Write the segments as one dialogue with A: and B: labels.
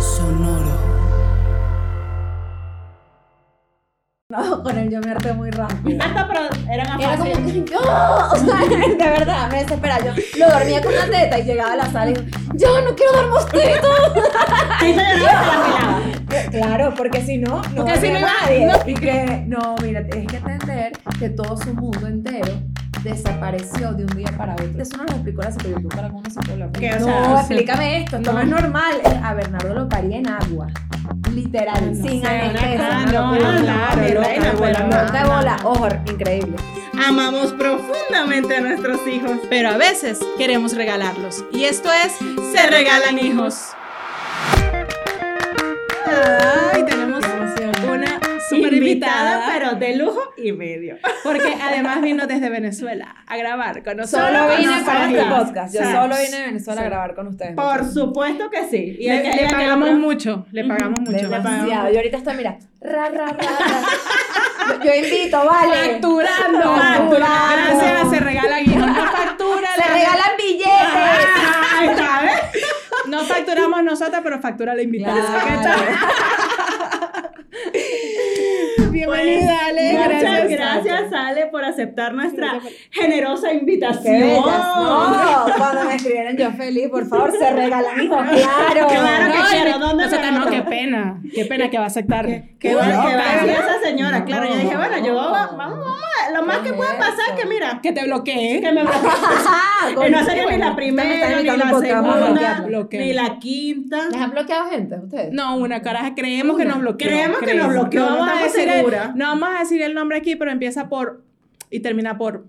A: Sonoro.
B: No, con él yo me harté muy rápido.
C: Hasta pero eran a
B: Era como
C: fácil.
B: que, ¡Oh! o sea, de verdad, me desesperaba. Yo lo dormía con una teta y llegaba a la sala y yo, yo no quiero dar mostito.
C: Ahí se lloraba y se la pelaba.
B: Claro, porque si no, no
C: Porque si no,
B: nadie.
C: no.
B: Y que, no, mira, tienes que entender que todo su mundo entero desapareció de un día para otro. Eso no lo explicó la psicóloga, para alguna psicóloga.
C: Que, o
B: no,
C: sea,
B: explícame esto, esto no.
C: no.
B: es normal. Eh, A Bernardo lo paría en agua, literal, sin
C: sé,
B: anestesia. no,
C: no,
B: no,
C: claro,
B: no,
C: loca,
B: no, no,
C: no, no.
B: bola, ojo, increíble.
C: Amamos profundamente a nuestros hijos.
A: Pero a veces queremos regalarlos. Y esto es Se Regalan Hijos. Ay, tenemos una super invitada,
C: pero de lujo y medio.
A: porque además vino desde Venezuela a grabar con nosotros.
B: Solo
C: con
B: vine para este
C: nosotras.
B: podcast. Yo solo vine a Venezuela a grabar con ustedes.
C: Por supuesto que sí. Y
A: Le, pagamos mucho, le pagamos mucho.
B: Demasiado. Yo ahorita estoy, mira, ra, ra, ra, ra. Yo- invito, vale.
A: Facturando,
B: Facturando.
A: Gracias, se regalan hijos. No factura.
B: Se
A: la-
B: regalan billetes.
C: Ahí está, ¿ves?
A: No facturamos nosotras, pero factura la invitada. Ale.
C: Muchas
A: Gracias.
C: gracias, Ale, por aceptar nuestra generosa
B: Qué
C: invitación.
B: bellas. No, cuando me escribieron yo feliz, por favor, se regalan hijos, claro.
C: Claro que
A: No,
C: quiero. ¿Dónde
A: nosotras
C: me
A: no, qué pena. Qué pena que va a aceptar.
C: Qué
A: Qué
C: bueno, que va a decir esa señora. Claro, yo dije, bueno, yo vamos, vamos, a- lo más
B: ¿Qué
C: que puede pasar es que mira,
A: Que te bloquee.
C: que me bloquee. Que no sería ni la primera, ni la segunda, ni la quinta.
B: ¿Les han bloqueado gente ustedes?
A: No, una caraja. Creemos que nos bloqueó.
C: Creemos que nos bloqueó,
A: vamos, a decir no vamos a decir el nombre aquí, pero empieza por y termina por.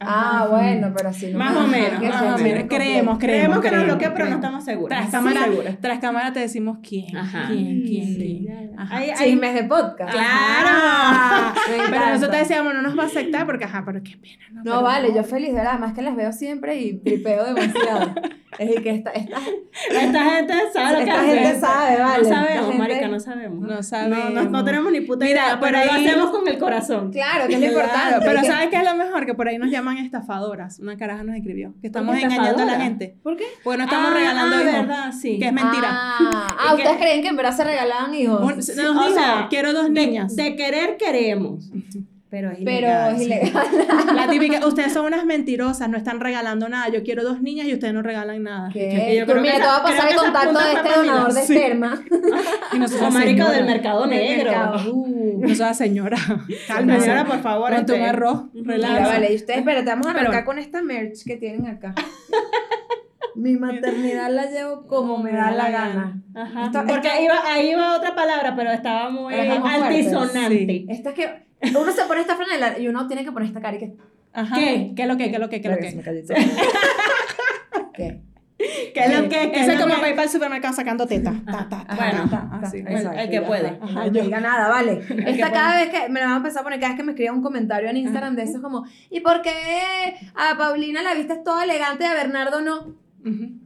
B: Ah, bueno, pero así no.
C: Más o menos,
B: Que
C: más o
B: me
C: menos.
B: completo.
A: Creemos,
C: Creemos que nos
A: creemos,
C: bloqueó, pero no
A: creemos.
C: estamos seguras.
A: Tras
C: Sí,
A: cámara,
C: seguras.
A: tras cámara te decimos quién.
C: Ajá.
A: ¿Quién? ¿Quién?
C: Sí,
A: quién? Ajá.
C: Ahí- ahí-
B: Chismes de podcast.
C: Claro.
A: Pero nosotros decíamos, no nos va a aceptar porque, ajá, pero qué pena. No,
B: No,
A: Pero
B: vale, yo feliz, de verdad, más que las veo siempre y tripeo demasiado. es decir, que esta, esta,
C: Esta gente sabe lo que
B: esta
C: hace.
B: gente sabe, vale.
C: No sabemos,
B: gente-
C: marica, no sabemos.
A: No
C: No,
A: sabemos.
C: no, no tenemos ni puta
A: Mira,
C: idea, pero lo
A: ahí-
C: hacemos con el corazón.
B: Claro, que es lo importante.
A: Pero
B: que-
A: ¿sabes qué es lo mejor? Que por ahí nos llaman estafadoras. Una caraja nos escribió. Que estamos engañando a la gente.
B: ¿Por qué?
A: Porque no estamos
C: Ah,
A: regalando
C: ah,
A: hijos.
C: verdad, sí.
A: Que es mentira.
B: Ah, ah,
C: que-
B: ¿ustedes creen que en verdad se regalaban hijos?
A: Un- nos
C: o
A: dijo,
C: sea,
A: quiero dos niñas.
C: De querer queremos. Pero es
B: pero
C: ilegal.
B: es
C: sí.
B: ilegal.
A: La típica, ustedes son unas mentirosas, no están regalando nada. Yo quiero dos niñas y ustedes no regalan nada.
C: Que
B: ¿Qué?
C: yo
B: Tú,
C: creo
B: mira,
C: que
B: te voy a pasar el
C: que
B: contacto de este donador de
A: sí.
B: esperma.
A: Y nosotros,
C: O marica
A: señora,
C: del mercado negro.
B: Mercado. Uh.
A: Nosotros, señora, cálmese.
C: Señora, por favor,
A: un
C: este-
A: arroz, relájese.
B: vale, y ustedes, espérate, vamos a
A: Pero
B: arrancar con esta merch que tienen acá. Mi maternidad la llevo como me da la gana.
C: Ajá.
B: Esto-
C: Porque
B: esto-
C: ahí iba, ahí iba otra palabra, pero estaba muy
B: Pero
C: altisonante.
B: Esta es que uno se pone esta franela y uno tiene que poner esta cara y que.
A: Ajá.
C: ¿Qué?
A: ¿Qué es lo que? ¿Qué es lo que? ¿Qué es lo
B: Verga, se me
A: que?
B: ¿Qué?
C: ¿Qué es lo que?
A: Ese
C: es
A: es
C: lo
A: como para ir para el supermercado sacando teta. Ta, ta, ta,
C: Bueno,
A: ta,
B: Ta, exacto,
C: el que
B: ya
C: puede.
A: Ajá,
B: no diga nada, vale. Esta cada vez que me la van a empezar a poner, cada vez que me escriban un comentario en Instagram de eso es como, ¿y por qué a Paulina la viste toda elegante y a Bernardo no?
A: Ujú.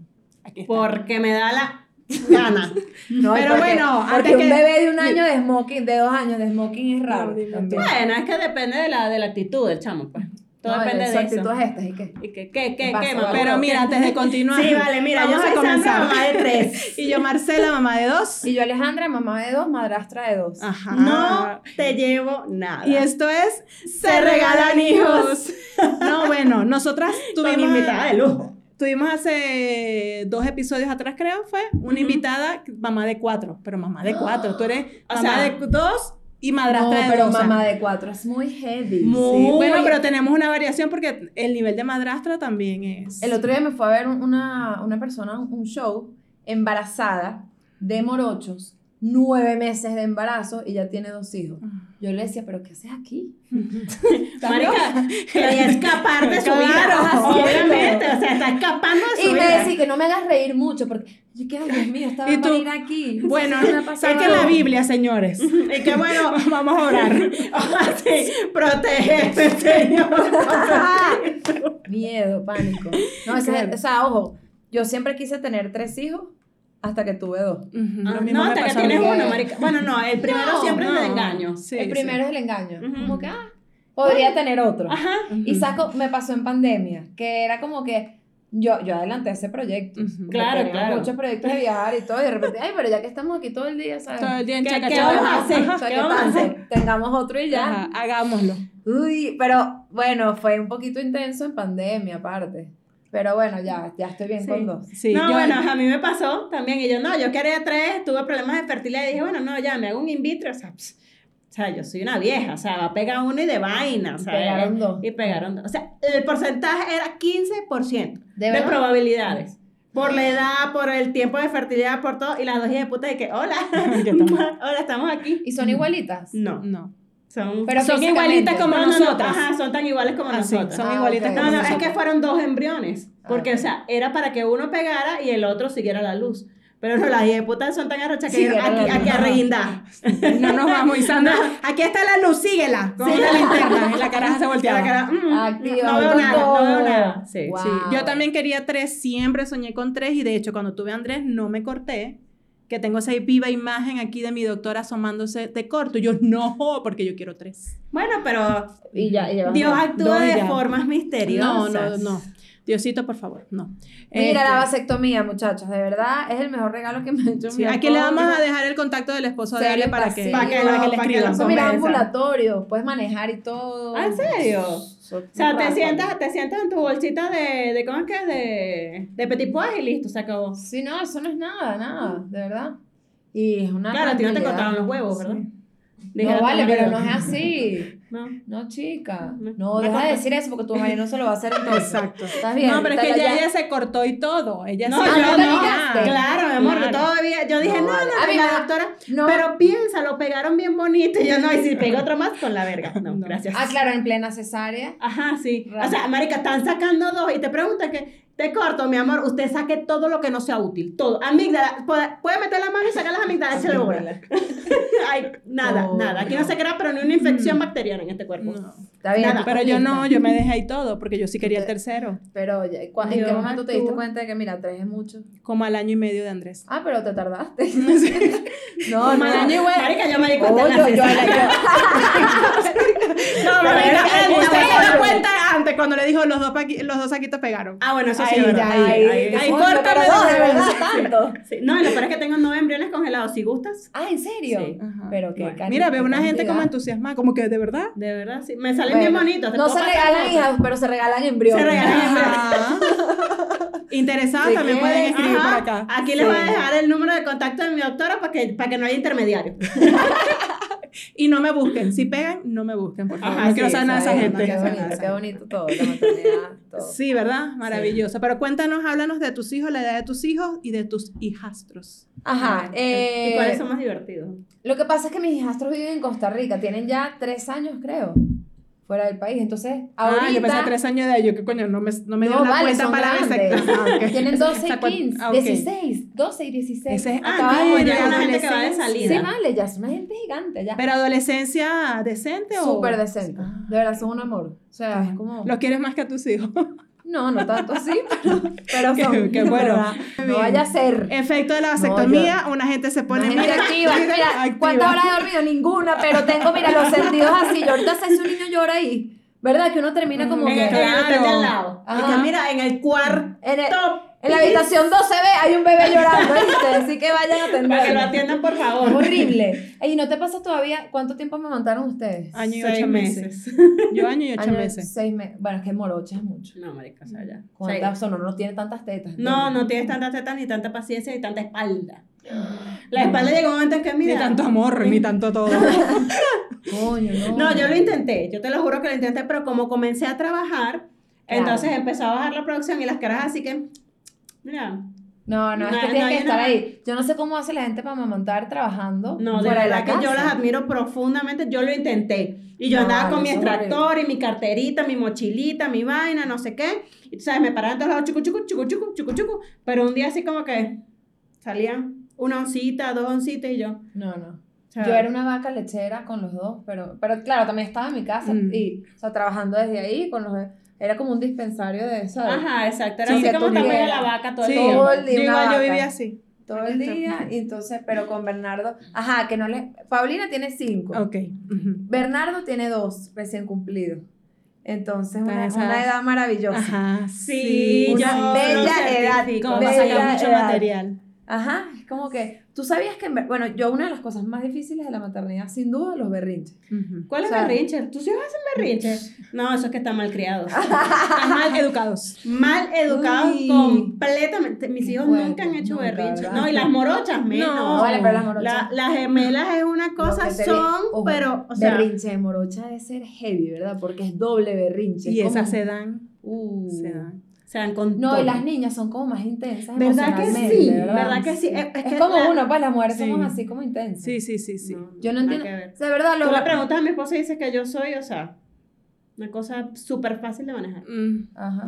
A: Aquí está.
C: Porque me da la gana.
B: No,
A: Pero
B: porque-
A: bueno,
B: porque
A: antes
B: un
A: que-
B: bebé de un año de smoking, de dos años de smoking es raro.
C: Bueno, es que depende de la, de la actitud del chamo, pues. Todo
B: No,
C: depende de
B: actitud
C: eso.
B: es esta, ¿y qué?
C: ¿Y qué, qué, qué, qué?
A: Pero mira, antes de continuar.
C: Sí, vale, mira,
A: vamos
C: yo soy
A: a comenzar.
C: Sandra, mamá de tres.
A: Y yo, Marcela, mamá de dos.
B: Y yo Alejandra, mamá de dos, madrastra de dos.
A: Ajá.
C: No te llevo nada.
A: Y esto es Se Regalan Hijos. No, bueno, nosotras tuvimos,
C: invitada de lujo.
A: Tuvimos hace dos episodios atrás, creo, fue una invitada, mamá de cuatro, pero mamá de cuatro. Tú eres
C: O
A: mamá
C: sea,
A: de dos y
B: No,
A: madrastra de
B: pero
A: dos.
B: mamá de cuatro es muy heavy.
C: Muy-
A: Sí, bueno, pero tenemos una variación porque el nivel de madrastra también es.
B: El otro día me fue a ver un- una, una persona, un show, embarazada, de morochos, nueve meses de embarazo y ya tiene dos hijos. Yo le decía, ¿pero qué haces aquí?
C: Marica, quería escapar de su
A: Claro.
C: vida. Obviamente, o está escapando de su
B: Y me
C: vida.
B: decía que no me hagas reír mucho, porque yo ay, Dios mío, estaba
A: Y tú,
B: para ir aquí.
A: Bueno,
B: Sí, me
A: que la. Biblia, señores.
C: Y que bueno,
A: Vamos a orar.
C: así, protégete, Señor.
B: Miedo, pánico. No, ese es- o sea, ojo, yo siempre quise tener tres hijos hasta que tuve dos.
C: Ah,
A: mismo
C: no,
A: me
C: hasta que tienes uno, marica. Bueno, no, el primero
B: No,
C: siempre es el engaño.
A: Sí,
B: el
A: sí.
B: primero es el engaño. Como que, ah, podría tener otro.
C: Ajá.
B: Y saco, me pasó en pandemia, que era como que yo, yo adelanté ese proyecto. Porque
C: Claro,
B: tenía
C: claro.
B: muchos proyectos de viajar y todo, y de repente, ay, pero ya que estamos aquí todo el día, ¿sabes?
A: Todo el día en
C: ¿Qué-
A: chaca,
C: qué
A: chaca.
C: vamos a hacer?
B: O sea,
C: ¿Qué
B: ¿qué
C: vamos a hacer?
B: Tengamos otro y ya.
A: Ajá, hagámoslo.
B: Uy, pero bueno, fue un poquito intenso en pandemia aparte. Pero bueno, ya, ya estoy bien
C: Sí.
B: con dos.
A: Sí,
C: no,
A: yo-
C: bueno, a mí me pasó también. Y yo, no, yo quería tres, tuve problemas de fertilidad. Y dije, bueno, no, ya, me hago un in vitro. O sea, ps, o sea, yo soy una vieja. O sea, va a pegar uno y de vaina. Sea,
B: Pegaron dos.
C: Y pegaron dos. O sea, el porcentaje era 15%
B: ¿De
C: de, probabilidades. Por la edad, por el tiempo de fertilidad, por todo. Y las dos hijas de puta, y que, hola, hola, estamos aquí.
B: ¿Y son igualitas?
C: No,
A: No.
C: Son,
B: Pero
A: Son igualitas como
C: no, no, no,
A: nosotras.
C: ajá, son tan iguales como
A: Ah, sí,
C: nosotras.
A: son
B: Ah,
A: igualitas
B: ok.
A: como
C: No, no, es
A: nosotras.
C: que fueron dos embriones. Porque,
B: Ah.
C: o sea, era para que uno pegara y el otro siguiera la luz. Pero no, las hijas de puta son tan arrochas que aquí,
B: la luz.
C: aquí a reguindar.
A: No nos vamos, y Sandra, aquí está la luz, síguela. Con una linterna. Y la caraja se
C: Y
A: volteaba.
C: la cara, mm,
B: Activa,
C: no veo nada, no veo
B: todo.
C: nada. Sí.
B: Wow.
A: Sí, yo también quería tres, siempre soñé con tres y de hecho cuando tuve a Andrés no me corté, que tengo esa viva imagen aquí de mi doctora asomándose de corto. Y yo no, porque yo quiero tres.
C: Bueno, pero
B: Y ya, y
C: Dios actúa de
A: ya.
C: formas
A: No,
C: misteriosas.
A: no, no. Diosito, por favor, no.
B: Mira
A: Este,
B: la vasectomía, muchachos. De verdad, es el mejor regalo que me ha hecho
A: sí,
B: mi
A: aquí le vamos a dejar el contacto del esposo de Ale para que, para que, para que le escriban.
B: mira, ambulatorio. Puedes manejar y todo.
C: Ah, ¿en serio? O sea, te sientas, te sientas en tu bolsita de, de ¿cómo es que es? De, de petit pois y listo, se acabó.
B: Sí, no, eso no es nada, nada, de verdad. Y es una
C: Claro, a ti no te cortaron los huevos, ¿verdad? Dije,
B: No, vale, pero no es así.
C: No.
B: No, chica.
C: No.
B: No, deja de decir eso porque tu marido no se lo va a hacer entonces.
A: Exacto.
B: ¿Estás bien?
A: No, pero es que ella,
B: ya-
A: ella se cortó y todo. Ella
C: No,
B: Ah,
C: yo
B: ¿no
C: no. Claro, mi amor,
A: Claro.
C: todavía, yo dije,
B: No,
C: no, no, la doctora,
B: No.
C: pero piensa, lo pegaron bien bonito, y yo no, y si pego otro más, con la verga, no,
A: No.
C: gracias.
B: Ah, claro, en plena cesárea.
C: Ajá, sí. O sea, marica, están sacando dos y te preguntan que, te corto, mi amor, usted saque todo lo que no sea útil, todo. Amígdala, puede, puede meter la mano y sacar las amígdalas, échale bola. Ay, nada,
B: No,
C: nada. Aquí no.
B: no.
C: se crea, pero ni una infección bacteriana en este cuerpo.
A: No.
B: Está bien.
C: Nada.
A: Pero yo no, yo me dejé ahí todo porque yo sí quería el tercero.
B: Pero, ¿cu- ¿en qué momento te diste cuenta de que, mira, tres es mucho?
A: Como al año y medio de Andrés.
B: Ah, pero te tardaste. no,
A: Como
B: no.
A: al año y medio.
C: Marica, yo me di cuenta
B: Oh, yo- yo-
C: cesárea.
A: No,
C: Marica, el-
A: usted se dio cuenta antes cuando le dijo los dos, los dos saquitos pegaron.
C: Ah, bueno, eso sí
A: Ahí,
C: Ahí,
A: ahí, córtame
B: de verdad, tanto.
C: Sí. No, y lo peor es que tengo nueve embriones congelados. ¿Si gustas?
B: Ah, ¿en serio?
C: Sí.
A: Ajá.
B: Pero qué
A: Mira, veo una gente como entusiasmada, como que de verdad.
C: De verdad, sí. Me salen bien bonitos.
B: No se regalan hijas, pero se regalan embriones.
C: Se regalan
A: Ajá. Interesadas
B: Si
A: también pueden escribir
C: Ajá.
A: por acá.
C: Aquí les voy a dejar el número de contacto de mi doctora para que, para que no haya intermediario.
A: Y no me busquen. Si pegan, no me busquen, por favor.
C: Ajá,
A: no quiero
C: sí,
A: saber nada de esa gente.
B: Qué
C: esa
B: bonito, qué bonito todo, la maternidad, todo.
A: Sí, ¿verdad? Maravilloso. Pero cuéntanos, háblanos de tus hijos, la edad de tus hijos y de tus hijastros.
B: Ajá, eh,
C: ¿Y cuáles son más divertidos?
B: Lo que pasa es que mis hijastros viven en Costa Rica, tienen ya tres años, creo, fuera del país. Entonces, ahorita...
A: Ah, yo pensé tres años de edad. Yo, ¿qué coño? No me, no me dio
B: No,
A: la
B: vale,
A: cuenta para ver
B: grandes.
A: Ah, ok.
B: Tienen 12 y
A: Esa cuen-
B: 15,
A: ah, ok.
B: 16, 12 y 16.
A: Ese es-
C: Ah, ya una gente que va de
B: adolescencia.
C: salida.
B: Sí, vale, ya es una gente gigante, ya.
A: ¿Pero adolescencia decente o...?
B: Súper decente.
A: Ah.
B: De verdad, son un amor. O sea, es como...
A: ¿Los quieres más que a tus hijos?
B: No, no tanto así, pero, pero son...
A: qué bueno.
B: No vaya a ser.
A: Efecto de la vasectomía, una gente se pone...
B: Una gente
A: mira,
B: activa. Mira,
A: activa.
B: ¿cuántas horas he dormido? Ninguna, pero tengo, mira, los sentidos así. Yo ahorita sé si un niño llora ahí. ¿Verdad? Que uno termina como
A: Mm,
C: En
B: que...
C: el, al lado. Y
B: Ajá.
C: que mira, en el cuarto.
B: En, el- en la habitación 12B hay un bebé llorando, ¿viste? Así que vayan a
C: Para que lo
B: atenderlo.
C: atiendan, por
B: Es
C: favor.
B: horrible. Ey, ¿no te pasa todavía? ¿Cuánto tiempo me aguantaron ustedes?
A: Año y
C: Seis
A: ocho meses.
C: meses.
A: Yo año y ocho
B: Año-
A: meses.
B: Seis meses. Bueno, es que morocha es mucho.
C: No, marica, o sea, ya.
B: ¿Cuántas son? No, no tiene tantas tetas.
C: No, no tienes tantas tetas, ni tanta paciencia, ni tanta espalda. La espalda llega un momento en que,
A: Ni
C: mira...
A: tanto amor, ni tanto todo.
B: Coño, no.
C: No, yo lo intenté, yo te lo juro que lo intenté, pero como comencé a trabajar,
B: Claro.
C: entonces empezó a bajar la producción y las caras así que, mira,
B: No, no, es
C: No,
B: que
C: no,
B: tienes que
C: yo
B: estar
C: no-
B: ahí. Yo no sé cómo hace la gente para amamantar trabajando
C: No, de verdad
B: la
C: que yo las admiro profundamente. Yo lo intenté. Y yo
B: No,
C: andaba con mi extractor y mi carterita, mi mochilita, mi vaina, no sé qué. Y tú sabes, me paraban todos lados, chucu, chucu, chucu, chucu, chucu, chucu. Pero un día así como que salían una oncita, dos oncitas y yo.
B: No, no.
C: o sea,
B: Yo era una vaca lechera con los dos, pero, pero claro, también estaba en mi casa
C: Mm.
B: y, o sea, trabajando desde ahí con los era como un dispensario de, ¿sabes?
C: Ajá, exacto. Era
B: Sí,
C: así como también
B: llegas.
C: la vaca todo el día.
B: Todo el día
A: yo igual vivía así.
B: Todo el día, y entonces, pero con Bernardo, ajá, que no le, Paulina tiene cinco,
A: Ok.
B: Bernardo tiene dos recién cumplidos, entonces una, una edad maravillosa.
A: Ajá,
C: Sí,
B: Una
C: yo
B: bella edad.
A: Como
B: bella
A: mucho
B: edad.
A: material.
B: Ajá, es como que, tú sabías que, bueno, yo una de las cosas más difíciles de la maternidad, sin duda, los berrinches.
A: Ujú.
C: ¿Cuál es
B: O sea-
C: berrinche? ¿Tus hijos hacen berrinche? No, eso es que están mal criados.
A: Están mal educados.
C: mal educados
B: Uy.
C: completamente. Mis hijos
B: fuerte,
C: nunca han hecho
B: nunca,
C: berrinche.
B: ¿verdad?
C: No, y las morochas menos.
B: No, vale, pero las morochas-
C: La- las gemelas es una cosa, son,
B: ojo,
C: pero, o sea,
B: berrinche de morocha debe ser heavy, ¿verdad? Porque es doble berrinche.
A: Y esas se dan.
B: Uh.
A: Se dan.
C: Se dan con
B: No,
C: todo.
B: y las niñas son como más intensas
C: ¿Verdad que sí?
B: ¿verdad?
C: ¿Verdad que sí? Es, es
B: Es
C: que
B: como
C: la-
B: uno, pues las mujeres
A: Sí.
B: somos así como intensas.
A: Sí, sí, sí, sí.
C: No,
B: Yo no entiendo.
C: ver.
B: De verdad, lo
C: Tú le preguntas a mi esposa y dice que yo soy, o sea, una cosa súper fácil de manejar.
A: Mm.
B: Ajá.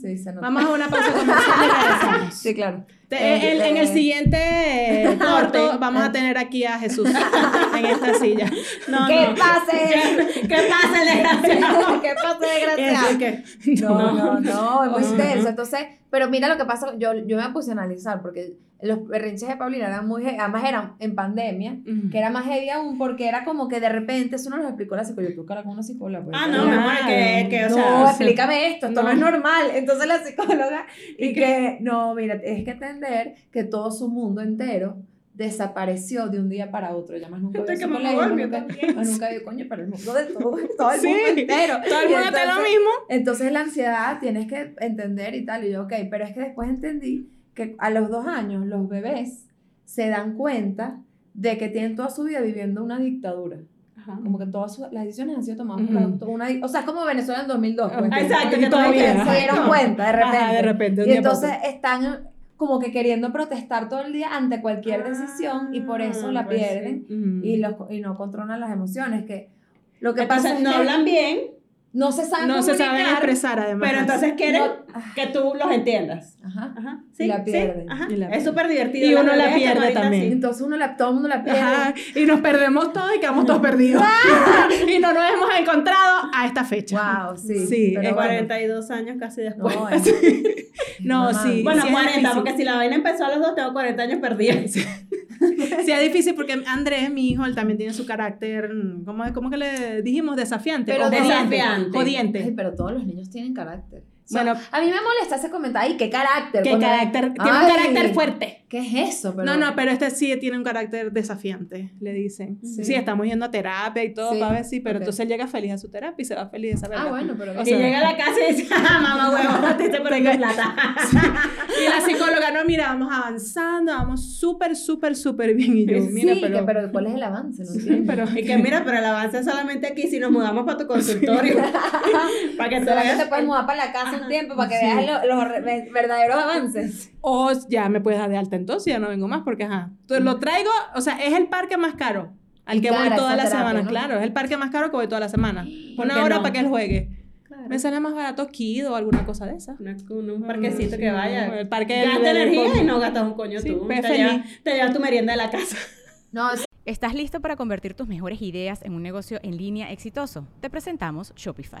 B: Sí, se nota.
A: Vamos a una pausa comercial.
B: Sí, claro.
A: Te- en, en el
B: Este-
A: siguiente corte
C: Corte.
A: vamos a tener aquí a Jesús en esta silla.
C: No,
B: ¿Qué
C: no.
B: pase?
C: ¿Qué pasa, desgraciado?
B: ¿Qué pase,
A: Es
B: desgraciado?
A: que-
B: No, no, no, es muy
A: Ajá.
B: intenso. Entonces, pero mira lo que pasa, yo, yo me puse a analizar porque los berrinches de Paulina eran muy, además eran en pandemia,
A: Ujú.
B: que era más heavy aún porque era como que de repente, eso no lo explicó la psicóloga, hablar con una psicóloga. pues,
C: Ah, no, mi amor, que, que o
B: no,
C: sea,
B: explícame esto, esto no.
C: no.
B: es normal. Entonces la psicóloga, y que, no, mira, tienes que entender que todo su mundo entero desapareció de un día para otro. Ya más nunca vio
C: Gente
B: su
C: que
B: colegio,
C: volvió
B: nunca, más nunca vio, coño, pero el mundo de todo, todo el
A: Sí,
B: mundo entero.
A: Todo el mundo está lo
B: entonces-
A: mismo.
B: entonces la ansiedad tienes que entender y tal. Y yo, ok, pero es que después entendí que a los dos años los bebés se dan cuenta de que tienen toda su vida viviendo una dictadura.
C: Ajá.
B: Como que todas sus- las decisiones han sido tomadas por una... O sea, es como Venezuela en 2002. pues, que-
C: Exacto,
A: Y
C: que
A: todavía.
B: se dieron cuenta de repente.
A: Ajá, de repente.
B: Y entonces están como que queriendo protestar todo el día ante cualquier decisión y por eso la
C: Ah, pues sí.
B: pierden
A: Ujú.
B: y, los, y no controlan las emociones. Que lo que
C: Entonces,
B: pasa es
C: no
B: que
C: hablan bien,
B: no se saben
A: no se saben
B: comunicar,
A: expresar además.
C: pero entonces quieren
B: no-
C: que tú los entiendas.
B: Ajá.
C: Ajá.
B: Y la pierden.
C: ajá.
A: Y la
C: es súper divertido.
A: Y uno la pierde también.
C: así.
B: Entonces uno la, todo el mundo la pierde.
A: Ajá, y nos perdemos todos y quedamos todos perdidos. y no nos hemos encontrado a esta fecha.
B: Wow, sí.
A: Sí,
B: pero
A: es
B: bueno.
C: 42 años casi después.
B: No, es-
A: No, sí.
C: bueno,
A: sí es
C: 40,
A: difícil.
C: porque si la vaina empezó a los dos, tengo 40 años perdidos.
A: Sí, es difícil porque Andrés, mi hijo, él también tiene su carácter, ¿cómo, cómo que le dijimos? Desafiante.
B: Pero
A: o
C: desafiante.
B: Ay,
A: Jodiente.
B: pero todos los niños tienen carácter.
A: Bueno,
B: a mí me molesta ese comentario. Ay, qué carácter.
A: ¿qué carácter? Tiene un carácter fuerte.
B: ¿Qué es eso? Pero-
A: No, no, pero este sí tiene un carácter desafiante, le dicen.
B: Sí.
A: Sí, estamos yendo a terapia y todo
B: Sí,
A: para ver si, pero
B: ok.
A: entonces él llega feliz a su terapia y se va feliz de esa
B: Ah, bueno, pero.
A: O
C: y
A: sea,
C: llega a la casa y dice, ah, mamá huevo, te estoy poniendo plata.
A: Y la psicóloga, no, mira, vamos avanzando, vamos súper, súper, súper bien. Y yo,
B: sí,
A: mira,
B: que-
A: pero...
B: pero... ¿cuál es el avance? No entiendo.
A: pero
C: Y que mira, pero el avance es solamente aquí si nos mudamos para tu consultorio. para que te
B: ¿Será que
C: veas.
B: te puedes mudar para la casa un tiempo para que
A: Sí.
B: veas lo- los, verdaderos avances?
A: O ya me puedes dar de alta entonces, ya no vengo más porque, ajá. Entonces, lo traigo, o sea, es el parque más caro al que voy
B: esa
A: las
B: terapia,
A: semanas,
B: ¿no?
A: claro. Es el parque más caro que voy todas las semanas.
C: ¿Por
A: Una hora
C: no?
A: para que él juegue. Me sale más barato Kido o alguna cosa de esa.
C: Una- un, un parquecito que vaya.
A: El parque
C: Gasta
A: del-
C: energía y no gastas un coño
A: Sí,
C: tú.
A: pues,
C: Te llevas, te llevas tu merienda de la casa.
B: No,
D: ¿Estás listo para convertir tus mejores ideas en un negocio en línea exitoso? Te presentamos Shopify.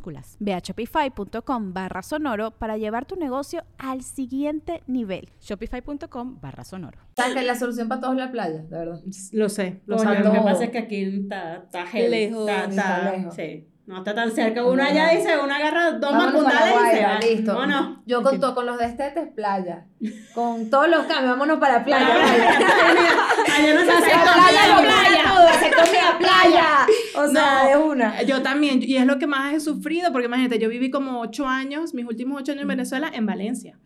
D: Mayúsculas. Ve a shopify.com barra sonoro para llevar tu negocio al siguiente nivel. Shopify.com barra sonoro.
B: ¿Sabes que la solución para todos es la playa, de verdad?
A: Lo sé, lo sé.
C: lo que pasa es que aquí está, está está,
B: está
C: está-
B: lejos.
C: Sí. No está tan cerca. Uno
B: No,
C: allá dice, uno agarra dos macundales y se va.
B: listo.
C: No, no.
B: Yo con, to- con los destetes, playa. Con todos los cambios, vámonos para la playa. Vale.
C: Allá no se hace
B: playa
C: playa.
B: todo, se comía playa. O sea,
A: No.
B: de una.
A: Yo también, y es lo que más he sufrido, porque imagínate, yo viví como ocho años, mis últimos ocho
B: Mm.
A: años en Venezuela, en Valencia.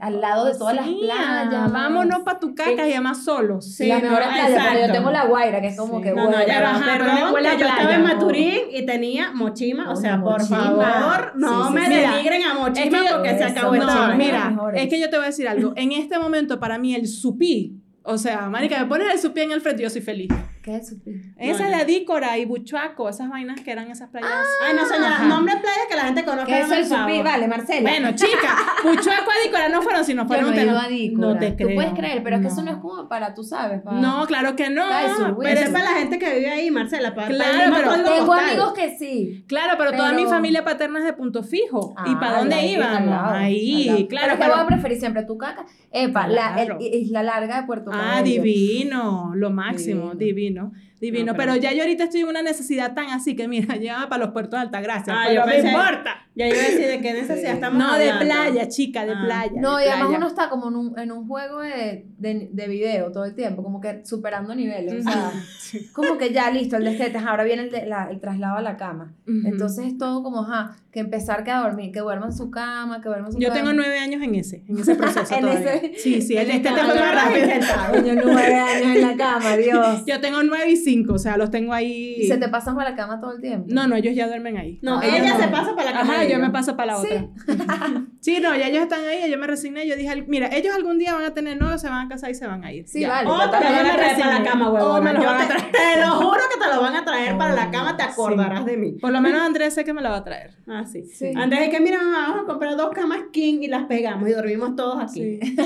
B: Al lado de todas las playas.
A: Vámonos para tu caca y además solos.
C: Sí,
B: las
C: no,
B: mejores playas, porque yo tengo la Guaira, que es como
A: Sí.
B: que
C: No, no, ya
A: pero
C: perdón, que yo estaba en
A: no.
C: Maturín y tenía mochima, o sea, por
B: mochima.
C: favor, no
B: Sí,
C: me denigren a mochima
A: Es que
C: porque se acabó
B: no,
C: esta
A: No, mira, es que yo te voy a decir algo. En este momento, para mí, el supí, o sea, marica, me pones el supí en el frente y yo soy feliz.
B: ¿Qué es eso?
A: Esa
C: No,
A: es la dícora y buchuaco, esas vainas que eran esas playas.
C: Ay, no, señora,
A: Ajá.
C: nombre de playa que la gente conozca.
B: ¿Qué es el supí? Vale, Marcela.
A: Bueno, chica, buchuaco y dícora no fueron, sino
B: yo
A: fueron
B: no he
A: ustedes.
B: ido a Dícora.
A: No te creo.
B: Tú puedes creer, pero es que eso no es como para, tú sabes, para...
A: No, claro que no.
B: Su
A: pero
B: güey.
C: Pero
A: es
C: para la gente que vive ahí, Marcela, para,
A: Claro,
C: para
A: pero
B: Tengo
C: postal.
B: amigos que sí.
A: Claro, pero, toda mi
B: Pero-
A: familia paterna es de punto fijo. ¿Y
B: Ah,
A: para dónde íbamos? Ahí, claro.
B: Pero que
A: pero-
B: voy a preferir siempre tu caca. Epa, la. Isla Larga de Puerto
A: Ah,
B: Cabello.
A: divino, lo máximo, divino. ¿no? Divino,
C: No,
A: pero,
C: pero-
A: ya yo ahorita estoy en una necesidad tan así que mira, ya para los puertos de Altagracia,
C: Ah,
A: pero
C: yo
A: no
C: pensé-
A: importa.
C: Ya yo iba a decir de qué necesidad estamos
A: No, de playa, chica, de
C: Ah.
A: playa.
B: No,
A: de
B: y además uno está como en un, en un juego de, de, de video todo el tiempo, como que superando niveles. O sea, como que ya listo, el destetes, ahora viene el, de, la- el traslado a la cama. Entonces es todo como, ajá, que empezar que a dormir, que duerma en su cama, que duerma en su
A: Yo
B: cama.
A: tengo nueve años en ese, en ese proceso
B: En
A: todavía.
B: ese-
A: Sí, sí, el
B: en
A: este
B: ese-
A: te fue
B: yo
A: más rápido.
B: Coño, nueve años en la cama, Dios.
A: Yo tengo nueve y cinco, o sea, los tengo ahí.
B: Y se te pasan para la cama todo el tiempo.
A: No, no, ellos ya duermen ahí.
C: No,
B: Ah,
C: ella
B: no.
C: se pasa para la cama.
A: Ajá, yo me paso para la
B: Sí.
A: otra. Sí, no, ya ellos están ahí, yo me resigné, yo dije, mira, ellos algún día van a tener novio, se van a casar y se van a ir.
B: Sí,
A: Ya.
B: vale.
C: O te van a traer para la cama, huevona. te, lo juro que te lo van a traer para la cama, te
A: sí.
C: acordarás de mí.
A: Por lo menos Andrés sé que me la va a traer.
C: Ah, sí.
B: Sí.
C: Antes de que, mira, mamá, vamos a comprar dos camas king y las pegamos y dormimos todos aquí.
A: Sí.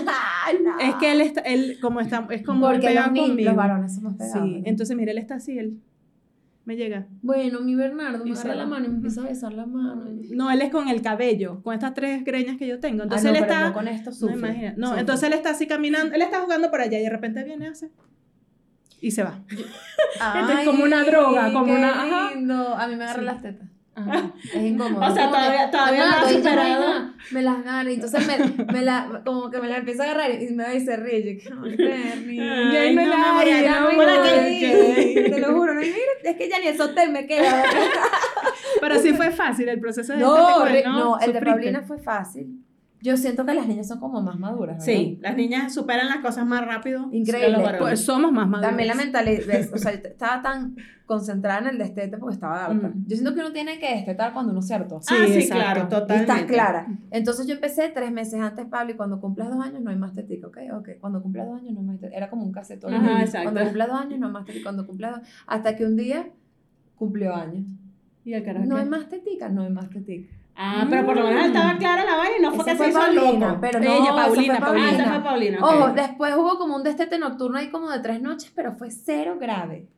B: Ay, no.
A: Es que él está, él como está, es como
B: Porque
A: pegado
B: los,
A: conmigo.
B: los varones somos pegados.
A: Sí, entonces mira, él está así, él me llega.
B: Bueno, mi Bernardo me agarra la mano y me empieza a besar la mano.
A: No, él es con el cabello, con estas tres greñas que yo tengo. Entonces
B: ah, no,
A: él está.
B: yo con esto
A: No,
B: sufre.
A: imagina- no,
B: sufre.
A: entonces él está así caminando, él está jugando por allá y de repente viene hace y se va. Es como una droga, como
B: qué
A: una- ajá.
B: lindo. A mí me agarra
A: Sí.
B: las tetas.
A: Ajá.
B: Es incómodo.
C: O sea, todavía- todavía
B: "Mamá,
C: no
B: Me las y entonces me, me la, como que me la empieza a agarrar y me se ríe. Yo, que, "Ay, Bernie".
C: Ay,
A: ahí no
C: no,
A: nadie,
B: Ya
A: no
B: me voy, te lo juro. No, mira, es que ya ni el hotel me queda.
A: Pero sí fue fácil el proceso de
B: No,
A: este tipo,
B: no, el de. Paulina fue fácil. Yo siento que las niñas son como más maduras. ¿verdad?
C: Sí, las niñas superan las cosas más rápido.
B: Increíble.
C: que los varones.
A: Pues somos más maduros.
B: También la mentalidad, o sea, yo estaba tan concentrada en el destete porque estaba harta.
A: Mm.
B: Yo siento que uno tiene que destetar cuando uno es cierto.
A: Sí,
C: ah, sí,
A: exacto.
C: claro,
B: Y
C: totalmente.
B: estás clara. Entonces yo empecé tres meses antes, Pablo, y cuando cumplas dos años no hay más tetica, ¿ok? Ok, cuando cumplas dos años no hay más tetica. Era como un casetón.
C: Ajá, exacto.
B: Cuando cumplas dos años no hay más tetica, cuando cumplas dos... Hasta que un día cumplió años.
A: Y el carajo
B: No hay más tetica, no hay más tetica.
C: Ah, pero por lo menos estaba clara la vaina y no fue que
B: fue
C: se hizo
B: Paulina,
C: loco.
B: pero no,
A: Ella, Paulina,
B: fue
C: Ah,
A: Paulina.
C: esa fue Paulina. ok.
B: Ojo, después hubo como un destete nocturno ahí como de tres noches, pero fue cero grave.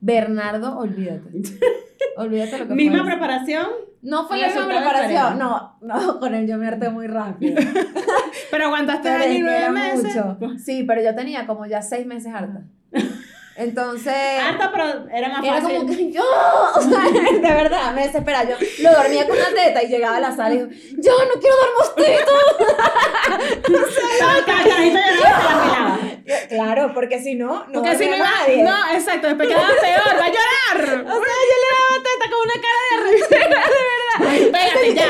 B: Bernardo, olvídate. Olvídate lo que
C: Misma
B: fue.
C: preparación.
B: No fue la misma preparación. No, no, con él yo me harté muy rápido.
A: Pero aguantaste
B: Pero
A: año y nueve meses.
B: mucho. Sí, pero yo tenía como ya seis meses harta. Entonces.
C: Harta, pero era más
B: Era
C: fácil.
B: como que yo, o sea, de verdad, me desesperaba. Yo lo dormía con una teta y llegaba a la sala y digo, yo no quiero dar mostito.
C: No, el carajito lloraba y se la pelaba.
B: Claro, porque si no, no
A: Porque si no,
B: nadie.
A: no, exacto, después quedaba peor, va a llorar. O sea, yo le daba teta con una cara de rechera, de verdad. Pégate ya.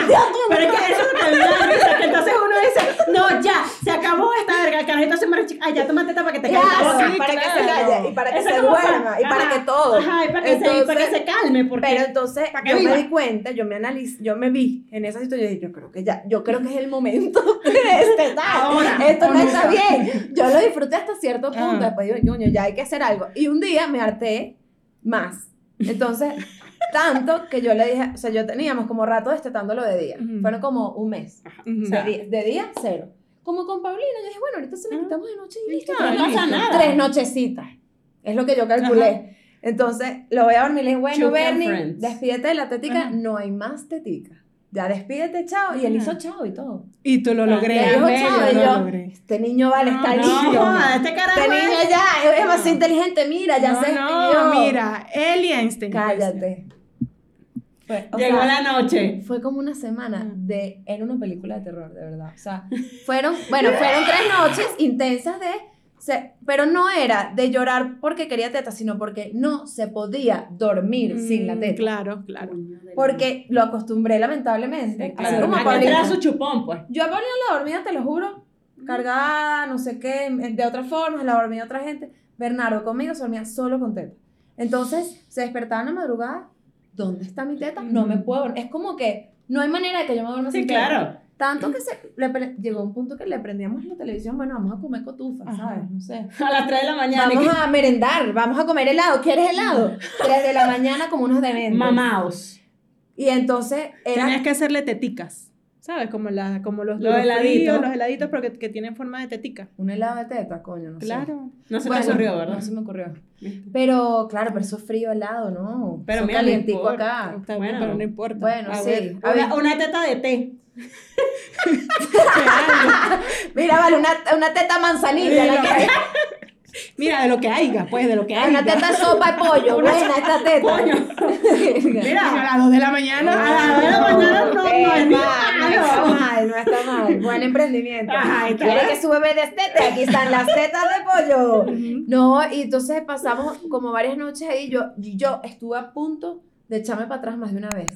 C: Pero es que eso me da risa, que entonces uno dice, no, ya, se acabó el carajito se muere chica, ay, ya toma teta para que te
B: Claro.
A: Sí,
B: para que se calle y para que
C: Eso
B: se duerma
C: para-
B: y para
C: ajá,
B: que todo.
C: Ajá, y para que, se, y para que
B: Entonces,
C: se calme, porque...
B: Pero entonces yo
C: viva.
B: me di cuenta, yo me analicé, yo me vi en esa situación y dije, yo creo que ya, yo creo que es el momento de destetar.
C: Ahora,
B: Esto no está bien. Yo lo disfruté hasta cierto punto,
A: Ah.
B: después digo, coño, ya hay que hacer algo. Y un día me harté más. Entonces, tanto que yo le dije, o sea, yo teníamos como rato destetándolo de día. Fueron como un mes. O sea, de día, cero. Como con Paulina, yo dije, bueno, ahorita se la
A: Ah.
B: quitamos de noche y listo.
C: No pasa nada.
B: Tres nochecitas. Es lo que yo calculé. Entonces, lo voy a dormir. Le dije, bueno, Bernie, despídete de la tetica.
C: Ajá.
B: No hay más tetica. Ya despídete, chao. Y él hizo chao y todo.
E: Y tú lo logré.
B: Le dijo chao y yo,
E: logré.
B: este niño vale, está
C: no,
B: listo.
C: no, este carajo
B: Este niño ya es demasiado inteligente. Mira, ya
E: no,
B: se
E: no,
B: despidió.
E: mira, él y Einstein.
B: Cállate. Fue,
C: Llegó
B: sea,
C: la noche.
B: Fue como una semana
C: Mm.
B: de. Era una película de terror, de verdad. O sea, fueron. Bueno, fueron tres noches intensas de. se- pero no era de llorar porque quería teta, sino porque no se podía dormir sin la
E: Mm,
B: teta.
E: Claro, claro.
B: Porque lo acostumbré, lamentablemente.
C: Sí,
B: Así
C: claro.
B: como a
C: ¿A qué
B: Paulina.
C: era su chupón, pues?
B: Yo a Paulina la dormía, te lo juro, cargada, no sé qué, de otra forma, la dormía otra gente. Bernardo conmigo se dormía solo con teta. Entonces, se despertaba en la madrugada, ¿dónde está mi teta? No me puedo. Es como que no hay manera de que yo me duerma
C: Sí,
B: sin teta.
C: claro.
B: Tanto que se, le llegó un punto que le prendíamos la televisión, bueno, vamos a comer cotufa,
E: Ajá.
B: ¿sabes? No sé.
C: A las 3 de la mañana.
B: Vamos a merendar, vamos a comer helado. ¿Quieres helado? Tres de la mañana como unos dementes.
C: Mamaos.
B: Y entonces era...
E: Tenías que hacerle teticas. ¿Sabes? Como, la, como los,
C: Los
E: los
C: heladitos.
E: fríos, los heladitos, pero que, que tienen forma de tetica.
B: Un helado de teta, coño, no sé.
E: Claro.
C: No se
B: Bueno,
C: me ocurrió, ¿verdad?
B: No se me ocurrió. Pero, claro, pero eso es frío helado, ¿no?
C: Pero mira, no
B: calientico
C: importa.
B: acá.
E: Está
C: Bueno.
E: pero no importa.
B: Bueno,
E: A
B: sí.
E: ver,
C: Una, una teta de té.
B: Mira, vale, una, una teta manzanilla. la que-
E: Mira, de lo que haya, pues, de lo que haya.
B: una teta sopa de pollo. Buena esta teta.
C: Coño.
E: Mira,
C: Mira.
E: a las 2 de la mañana.
C: A las dos de la mañana no, no es
B: mal, no está mal, no está mal. Buen emprendimiento. ¿Quiere que su bebé destete? Aquí están las tetas de pollo. No, y entonces pasamos como varias noches ahí. Yo, yo estuve a punto de echarme para atrás más de una vez.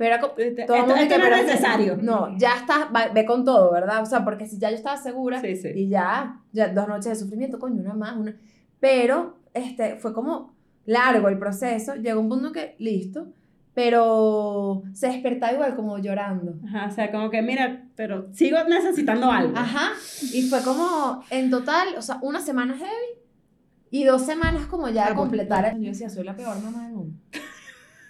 B: Pero era
C: Este-
B: todo el
C: esto- esto no es necesario.
B: No, ya estás, ve con todo, ¿verdad? O sea, porque si ya yo estaba segura
C: Sí, sí.
B: y ya, ya dos noches de sufrimiento, coño, una más, una. Pero este, fue como largo el proceso. Llegó un punto que, listo, pero se despertaba igual como llorando.
C: Ajá, o sea, como que mira, pero sigo necesitando algo.
B: Ajá. Y fue como, en total, o sea, una semana heavy y dos semanas como ya de
E: Ah,
B: completar. Yo decía, soy la peor mamá del mundo.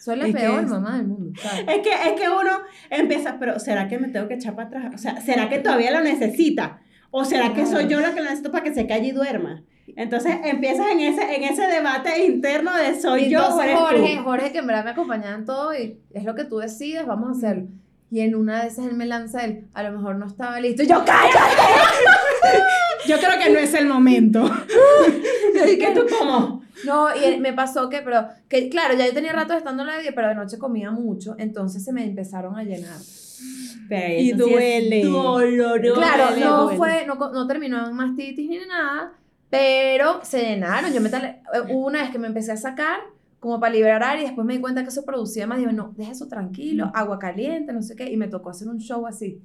B: Soy la
E: Es
B: peor
E: es-
B: mamá del mundo. ¿sabes?
C: Es que, es que uno empieza, pero ¿será que me tengo que echar para atrás? O sea, ¿será que todavía lo necesita? ¿O será que soy yo la que lo necesito para que se calle y duerma? Entonces empiezas en ese, en ese debate interno de soy
B: Y
C: yo o eres
B: Jorge,
C: tú.
B: Jorge, que en verdad me acompañaba en todo y es lo que tú decides, vamos a hacerlo. Y en una de esas él me lanza él, a lo mejor no estaba listo. Y yo, ¡cállate!
E: Yo creo que no es el momento.
C: ¿Y que tú cómo?
B: No, y me pasó que, pero, que claro, ya yo tenía rato estando en la vida, pero de noche comía mucho, entonces se me empezaron a llenar.
C: Pero
E: Y
C: eso sí
E: duele.
C: doloroso.
B: Claro,
E: duele,
B: no
E: duele.
B: fue, no, no terminó en mastitis ni nada, pero se llenaron. Yo me eh, una vez que me empecé a sacar como para liberar y después me di cuenta que eso producía más. Digo, no, deja eso tranquilo, agua caliente, no sé qué. Y me tocó hacer un show así.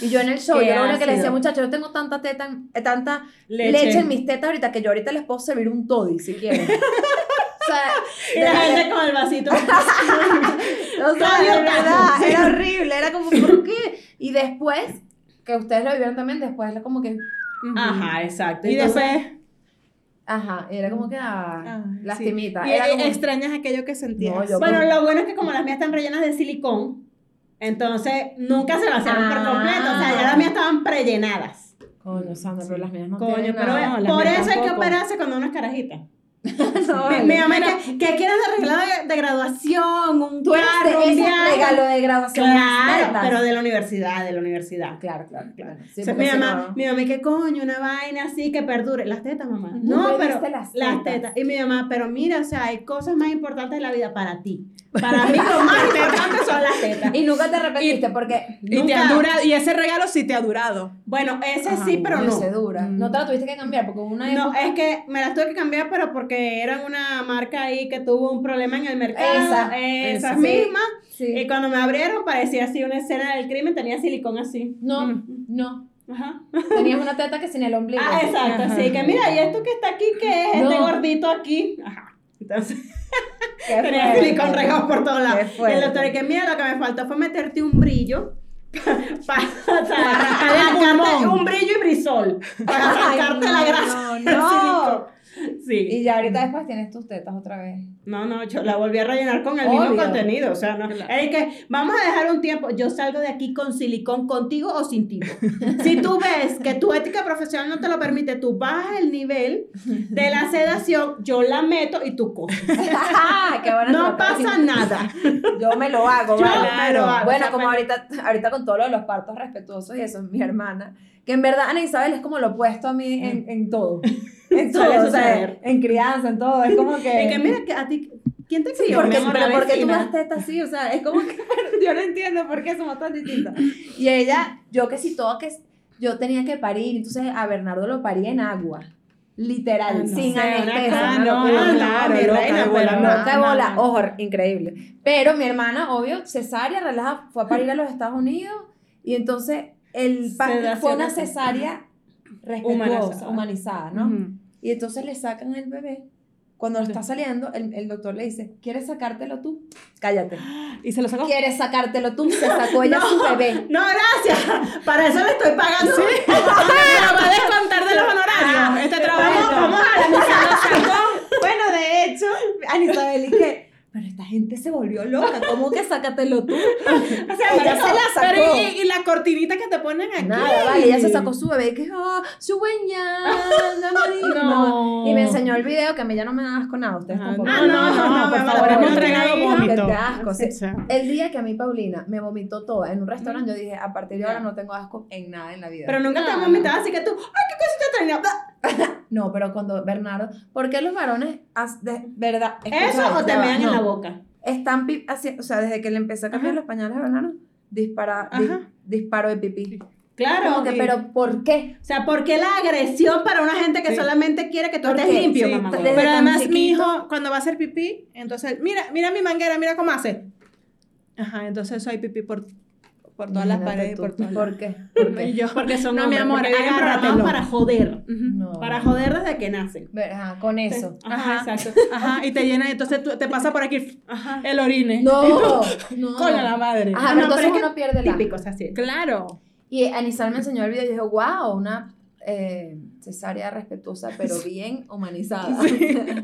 B: Y yo en el show, yo lo único que le decía, muchachos, yo tengo tanta teta, eh, tanta
C: Leche.
B: leche. en mis tetas ahorita que yo ahorita les puedo servir un toddy si quieren. o sea,
C: Y la gente con el vasito.
B: o sea, de verdad, era horrible, era como, ¿por qué? Y después, que ustedes lo vivieron también, después era como que,
C: Ajá, exacto.
E: Y
C: Entonces,
E: después.
B: Ajá, era como que, ah,
E: ah, sí.
B: lastimita.
E: Y
B: era
E: eh,
B: como,
E: extrañas aquello que sentías.
B: No, yo-
C: Bueno, lo bueno es que como las mías están rellenas de silicón, entonces nunca se vaciaron por
B: Ah.
C: completo. O sea, ya las mías estaban prellenadas.
B: coño, Sandra, pero las mías no
C: Coño,
B: tienen
C: pero
B: nada.
E: las
C: por eso hay que operarse cuando uno es carajita.
B: No,
C: ¿qué, ¿qué quieres de regalo de, de graduación? Un carro,
B: de
C: un
B: regalo de graduación.
C: Claro, pero de la universidad, de la universidad.
B: Claro, claro, claro. Sí,
C: O sea,
B: porque
C: mi mamá,
B: no-
C: mi mamá, ¿qué coño? Una vaina así que perdure. Las tetas, mamá. No, pero
B: las
C: las
B: tetas.
C: Y mi mamá, pero mira, o sea, hay cosas más importantes en la vida para ti. Para mí lo más importante son las tetas.
B: Y nunca te arrepentiste porque...
E: Y, te ha durado, y ese regalo sí te ha durado.
C: Bueno, ese
B: Ajá,
C: sí, pero no.
B: se dura.
E: Mm.
B: No te la tuviste que cambiar porque una
C: No,
B: época-
C: es que me las tuve que cambiar, pero porque eran una marca ahí que tuvo un problema en el mercado.
B: Esa,
C: Esa
B: esa.
C: misma.
B: Sí.
C: Y cuando me abrieron parecía así una escena del crimen, tenía silicón así.
B: No,
C: Mm.
B: no.
C: Ajá.
B: Tenías una teta que sin el ombligo.
C: Ah, exacto,
E: Ajá.
C: así que mira, y esto que está aquí, que es este
B: No.
C: gordito aquí. Ajá. Entonces,
B: Qué
C: tenía silicón regado por todos lados.
B: Qué
C: el doctor, que mira, lo que me faltó fue meterte un brillo. Para sacarte un brillo y brisol. Para sacarte la grasa.
B: no, no.
C: Sí.
B: Y ya ahorita después tienes tus tetas otra vez.
C: No, no, yo la volví a rellenar con el
B: Obvio.
C: mismo contenido. O sea, no.
A: Claro.
C: Es que vamos a dejar un tiempo. Yo salgo de aquí con silicón contigo o sin ti. Si tú ves que tu ética profesional no te lo permite, tú bajas el nivel de la sedación, yo la meto y tú coges. No pasa nada.
B: Yo me lo hago,
C: Yo
B: vale.
C: me lo hago.
B: Bueno,
C: O sea,
B: como
C: pero-
B: ahorita, ahorita con todo lo de los partos respetuosos y eso, mi hermana, que en verdad Ana Isabel es como lo opuesto a mí en, en todo. En todo, o sea, en crianza, en todo. Es como que.
C: Y que mira, que a ti, ¿quién te
B: Sí,
C: crió?
B: porque,
C: mi amor?
B: pero porque tú tetas así, o sea, es como que yo no entiendo por qué somos tan distintas. Y ella, yo que si todo que yo tenía que parir, entonces a Bernardo lo parí en agua. Literal,
C: no
B: sin anestesia.
C: no, no,
A: claro,
C: reina.
B: Loca bola, ojo, increíble. Pero mi hermana, obvio, cesárea, relaja, fue a parir a los Estados Unidos y entonces el fue una cesárea respetuosa,
C: Humanizada.
B: humanizada, ¿no?
A: Ujú.
B: Y entonces le sacan el bebé. Cuando está saliendo, el, el doctor le dice, ¿quieres sacártelo tú? Cállate.
A: Y se lo sacó.
B: ¿Quieres sacártelo tú? Se sacó ella
C: No.
B: su bebé.
C: No, gracias. Para eso le estoy pagando.
A: Me lo va a descontar de los honorarios. Este trabajo.
C: Vamos, vamos a la
B: Bueno, de hecho, Anisabel, y que, pero esta gente se volvió loca. ¿Cómo que sácatelo tú? O sea, ella se la sacó.
A: Pero y, y la cortinita que te ponen aquí.
B: Nada, vale, ella se sacó su bebé y que, ah, su huella,
A: No.
B: Y me enseñó el video que a mí ya no me da asco nada. Ustedes
A: Ah,
B: tampoco.
A: no, no, no,
C: por favor, hemos entregado vómito.
B: asco, sí. El día que a mí Paulina me vomitó toda en un restaurante, yo dije, a partir de ahora no tengo asco en nada en la vida.
C: Pero nunca te
A: No,
C: has
A: no.
C: vomitado, así que tú, ay, qué cosita
B: no, pero cuando Bernardo, ¿por qué los varones, de verdad?
C: ¿Eso o te mean en la boca?
B: Están pi- haci- o sea, desde que le empecé a cambiar
A: Ajá.
B: los pañales a Bernardo, dispara, disparo de pipí.
C: Claro.
B: Que, pero ¿por qué?
C: O sea, ¿por qué la agresión para una gente que
A: Sí.
C: solamente quiere que tú
B: ¿Por
C: estés
B: qué?
C: limpio,
B: Sí,
C: mamá?
A: Pero además mi hijo, cuando va a hacer pipí, entonces, mira, mira mi manguera, mira cómo hace. Ajá, entonces eso hay pipí por, por todas las paredes,
B: tú.
A: por todas
B: ¿Por qué?
A: ¿Por qué?
C: Yo, porque son
A: No, mi amor,
C: programados para joder.
B: No.
C: Para joder desde que nacen.
B: Ajá, con eso.
C: Ajá,
A: Ajá.
C: exacto.
A: Ajá, y te llena, entonces tú- te pasa por aquí
C: Ajá.
A: el orine.
B: No, no.
A: Coño la madre.
B: Ajá,
C: Ah, no,
B: entonces
C: pero es que
B: uno pierde la.
C: Típicos así.
A: Claro.
B: Y Anisal me enseñó el video y dije, wow, una eh, cesárea respetuosa, pero bien humanizada.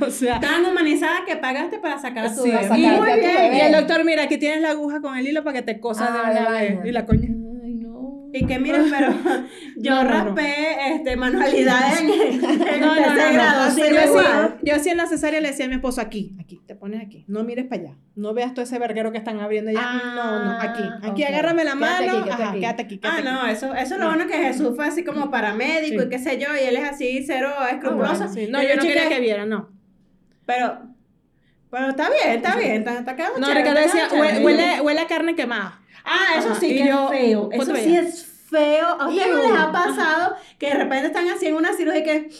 A: O sea,
C: Tan humanizada que pagaste para sacar a tu
A: Sí,
C: bebé. Muy bien.
A: y el doctor, mira, aquí tienes la aguja con el hilo para que te cosas
B: Ah,
A: de
B: de
A: una vez.
B: vaina.
A: Y la coña.
C: Y que miren, pero yo
A: No, no, no.
C: raspé este, manualidades en, en
A: No,
C: grado.
A: Yo
C: igual.
A: yo así en la cesárea le decía a mi esposo, aquí, aquí, te pones aquí, no mires para allá, no veas todo ese verguero que están abriendo allá,
C: Ah,
A: no, no, aquí, aquí agárrame la
B: Quédate
A: mano,
B: aquí, quédate
A: ajá,
B: aquí.
A: quédate aquí,
C: Ah, no, eso, eso es lo
A: No.
C: bueno que Jesús fue así como paramédico
A: Sí.
C: y qué sé yo, y él es así, cero
A: Ah,
C: escrupuloso.
A: bueno, sí. No,
C: Y
A: yo no quería que vieran, no.
C: Pero, pero está bien, está bien, está, está quedando
A: No,
C: chévere,
A: Ricardo decía, huele, huele, huele a carne quemada.
C: Ah, eso
A: Ajá,
C: sí que
A: yo-
C: es feo. Eso sí es feo. ¿A ustedes no les ha pasado que de repente están así en una cirugía y que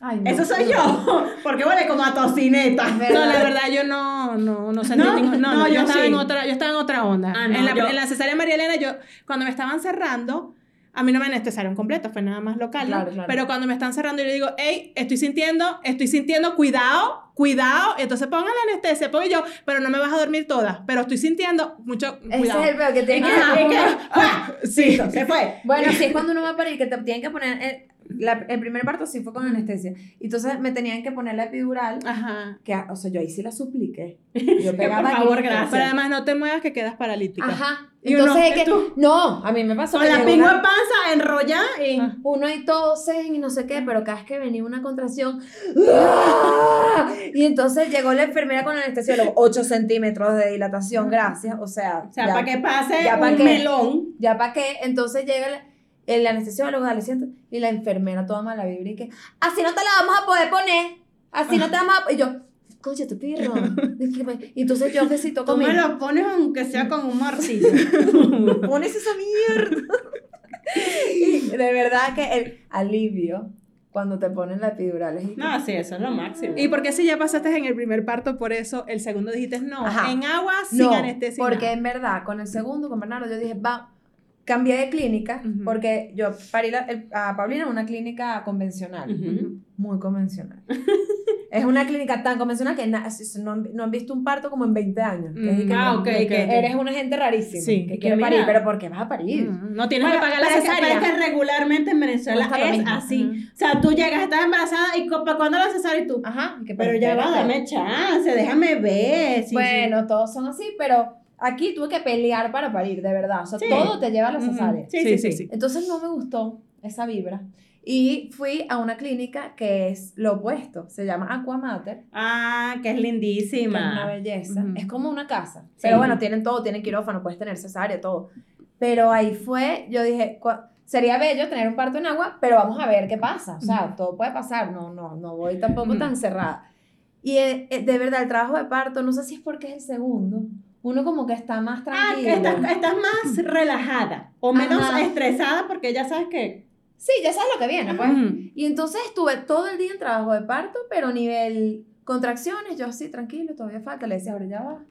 B: Ay, no.
C: eso soy yo? Porque huele como a tocineta.
B: Es
A: No,
B: verdad.
A: la verdad yo no, no, no sentí
C: ¿No?
A: ningún- no,
C: No,
A: no, yo,
C: yo
A: estaba
C: sí.
A: en otra, yo estaba en otra onda.
C: Ah, no,
A: en, la,
C: yo-
A: en la cesárea María Elena, yo, cuando me estaban cerrando, a mí no me anestesiaron completo, fue nada más local, ¿no?
B: Claro, claro.
A: Pero cuando me están cerrando, yo le digo, hey, estoy sintiendo, estoy sintiendo, cuidado, cuidado. Entonces pongan la anestesia, pongo yo, pero no me vas a dormir toda, pero estoy sintiendo mucho
B: Ese
A: cuidado.
B: es el peor que
C: ¿Y
B: tienen que
C: ¿Y qué?
A: Ah, sí.
C: Se fue.
B: Bueno, sí es cuando uno va a parir que te tienen que poner. El, la- el primer parto sí fue con anestesia. Entonces me tenían que poner la epidural.
A: Ajá.
B: Que, o sea, yo ahí sí la supliqué. Yo pegaba
C: por favor, gracias.
A: Pero además no te muevas que quedas paralítica.
B: Ajá. Entonces es que. No, a mí me pasó.
C: Con
B: que
C: la
B: llegó una-
C: panza enrollada y...
A: Ah.
B: uno y tosen y no sé qué, pero cada vez que venía una contracción, ¡ah! y entonces llegó la enfermera con anestesiólogo, 8 centímetros de dilatación, gracias, o sea,
C: O sea, para que pase
B: ya
C: un melón.
B: ya para qué, entonces llega el, el anestesiólogo, dale siento, y la enfermera toda mala vibra y que, así no te la vamos a poder poner, así no te vamos a, y yo, coño, tu pirro, y entonces yo necesito
C: Tú me
B: comer,
C: lo pones aunque sea con un martillo.
B: pones esa mierda, y de verdad que el alivio cuando te ponen la epidural es
C: No, sí, eso es lo máximo.
A: ¿Y por qué si ya pasaste en el primer parto, por eso el segundo dijiste no?
B: Ajá.
A: En agua sin
B: No,
A: anestesia.
B: porque en verdad, con el segundo, con Bernardo, yo dije, va, cambié de clínica,
A: Ujú.
B: porque yo parí la- el- a Paulina en una clínica convencional, muy convencional. Es una clínica tan convencional que na- no, han- no han visto un parto como en 20 años. Que es
A: Mm,
B: que
C: ah,
B: no,
C: ok,
B: que
C: que-
B: eres una gente rarísima.
A: Sí,
B: que
C: que
B: quiere
C: mira.
B: parir, pero ¿por qué vas a parir?
A: Mm, No tienes
C: Bueno,
A: que pagar la
C: que-
A: cesárea.
C: que regularmente en Venezuela es así. O sea, tú llegas, estás embarazada y ¿para cuándo la cesárea y tú?
B: Ajá. que,
C: Pero ya va, dame chance, déjame ver. sí, sí.
B: bueno, todos son así, pero aquí tuve que pelear para parir, de verdad. O sea,
C: Sí.
B: todo te lleva a la
A: Ujú.
B: cesárea.
C: Sí,
A: Sí,
C: sí,
A: sí,
C: sí.
A: sí.
B: Entonces no me gustó esa vibra. Y fui a una clínica que es lo opuesto. Se llama Aquamater.
C: Ah, que es
B: que es una
C: lindísima.
B: belleza. Es como una casa.
C: Sí.
B: Pero bueno, tienen todo, tienen quirófano, puedes tener cesárea, todo. Pero ahí fue, yo dije, sería bello tener un parto en agua, pero vamos a ver qué pasa. O sea, todo puede pasar, no, no, no voy tampoco tan cerrada. Y eh, eh, de verdad, el trabajo de parto, no sé si es porque es el segundo, uno como que está más
C: Ah,
B: tranquilo.
C: que estás, estás más relajada o menos
B: Ajá.
C: estresada porque ya sabes que...
B: Sí, ya sabes lo que viene, pues.
A: Ujú.
B: Y entonces estuve todo el día en trabajo de parto, pero nivel contracciones, yo así, tranquilo, todavía falta, le decía, ahora ya va.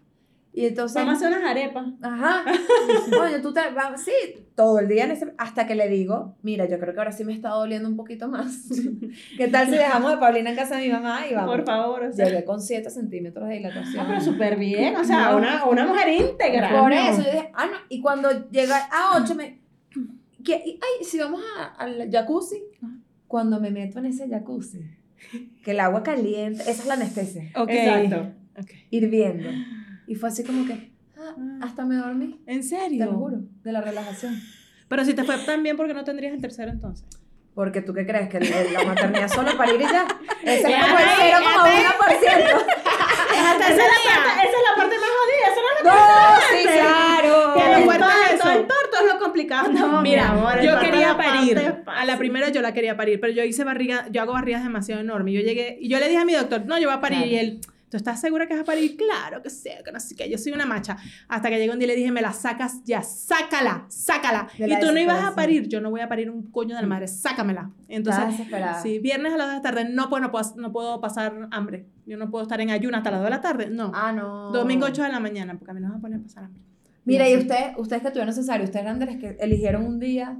B: Y entonces...
C: Vamos a hacer unas arepas.
B: Ajá. Oye, tú te vas, sí, todo el día en ese, hasta que le digo, mira, yo creo que ahora sí me está doliendo un poquito más. ¿Qué tal si dejamos de Paulina en casa de mi mamá y vamos?
C: Por favor, o sea.
B: Llegué con 7 centímetros de dilatación.
C: Ah, pero súper bien, o sea,
B: No.
C: una, una mujer íntegra.
B: Por
C: No.
B: eso yo dije, ah, no, y cuando llega a 8 me, ¿qué? Ay, si vamos al jacuzzi, cuando me meto en ese jacuzzi, que el agua caliente, esa es la anestesia,
A: Ok.
C: Exacto.
B: Hirviendo. Y fue así como que, ah, hasta me dormí,
A: ¿En
B: te
A: serio?
B: lo juro, de la relajación.
A: Pero si te fue tan bien, porque no tendrías el tercero entonces?
B: Porque tú qué crees, que la maternidad solo para ir y ya. Ese es como el
C: ya,
B: 0,1%.
C: Esa es, la parte, esa es la parte más jodida, eso no
B: sí, claro.
C: Que
A: Lo es eso.
C: el parto es lo complicado. No, mi
A: Mira,
C: amor,
A: yo quería parir. A la primera yo la quería parir, pero yo hice barriga, yo hago barrigas demasiado enormes. Yo llegué y yo le dije a mi doctor, no, yo voy a parir. Y él, ¿tú estás segura que vas a parir? Claro que sí, que no sé qué. Yo soy una macha. Hasta que llegó un día y le dije, me la sacas ya, sácala, sácala.
B: De
A: Y tú no ibas a parir, yo no voy a parir un coño de la madre, sácamela. Entonces. Sí, viernes a las 2 de la tarde, no, pues no puedo, no puedo pasar hambre. Yo no puedo estar en ayuno hasta las 2 de la tarde, no.
B: Ah, no.
A: Domingo 8 de la mañana, porque a mí no me van a poner a pasar hambre.
B: Mira, y
A: así.
B: usted, ustedes que tuvieron cesárea, ustedes eran de las que eligieron un día,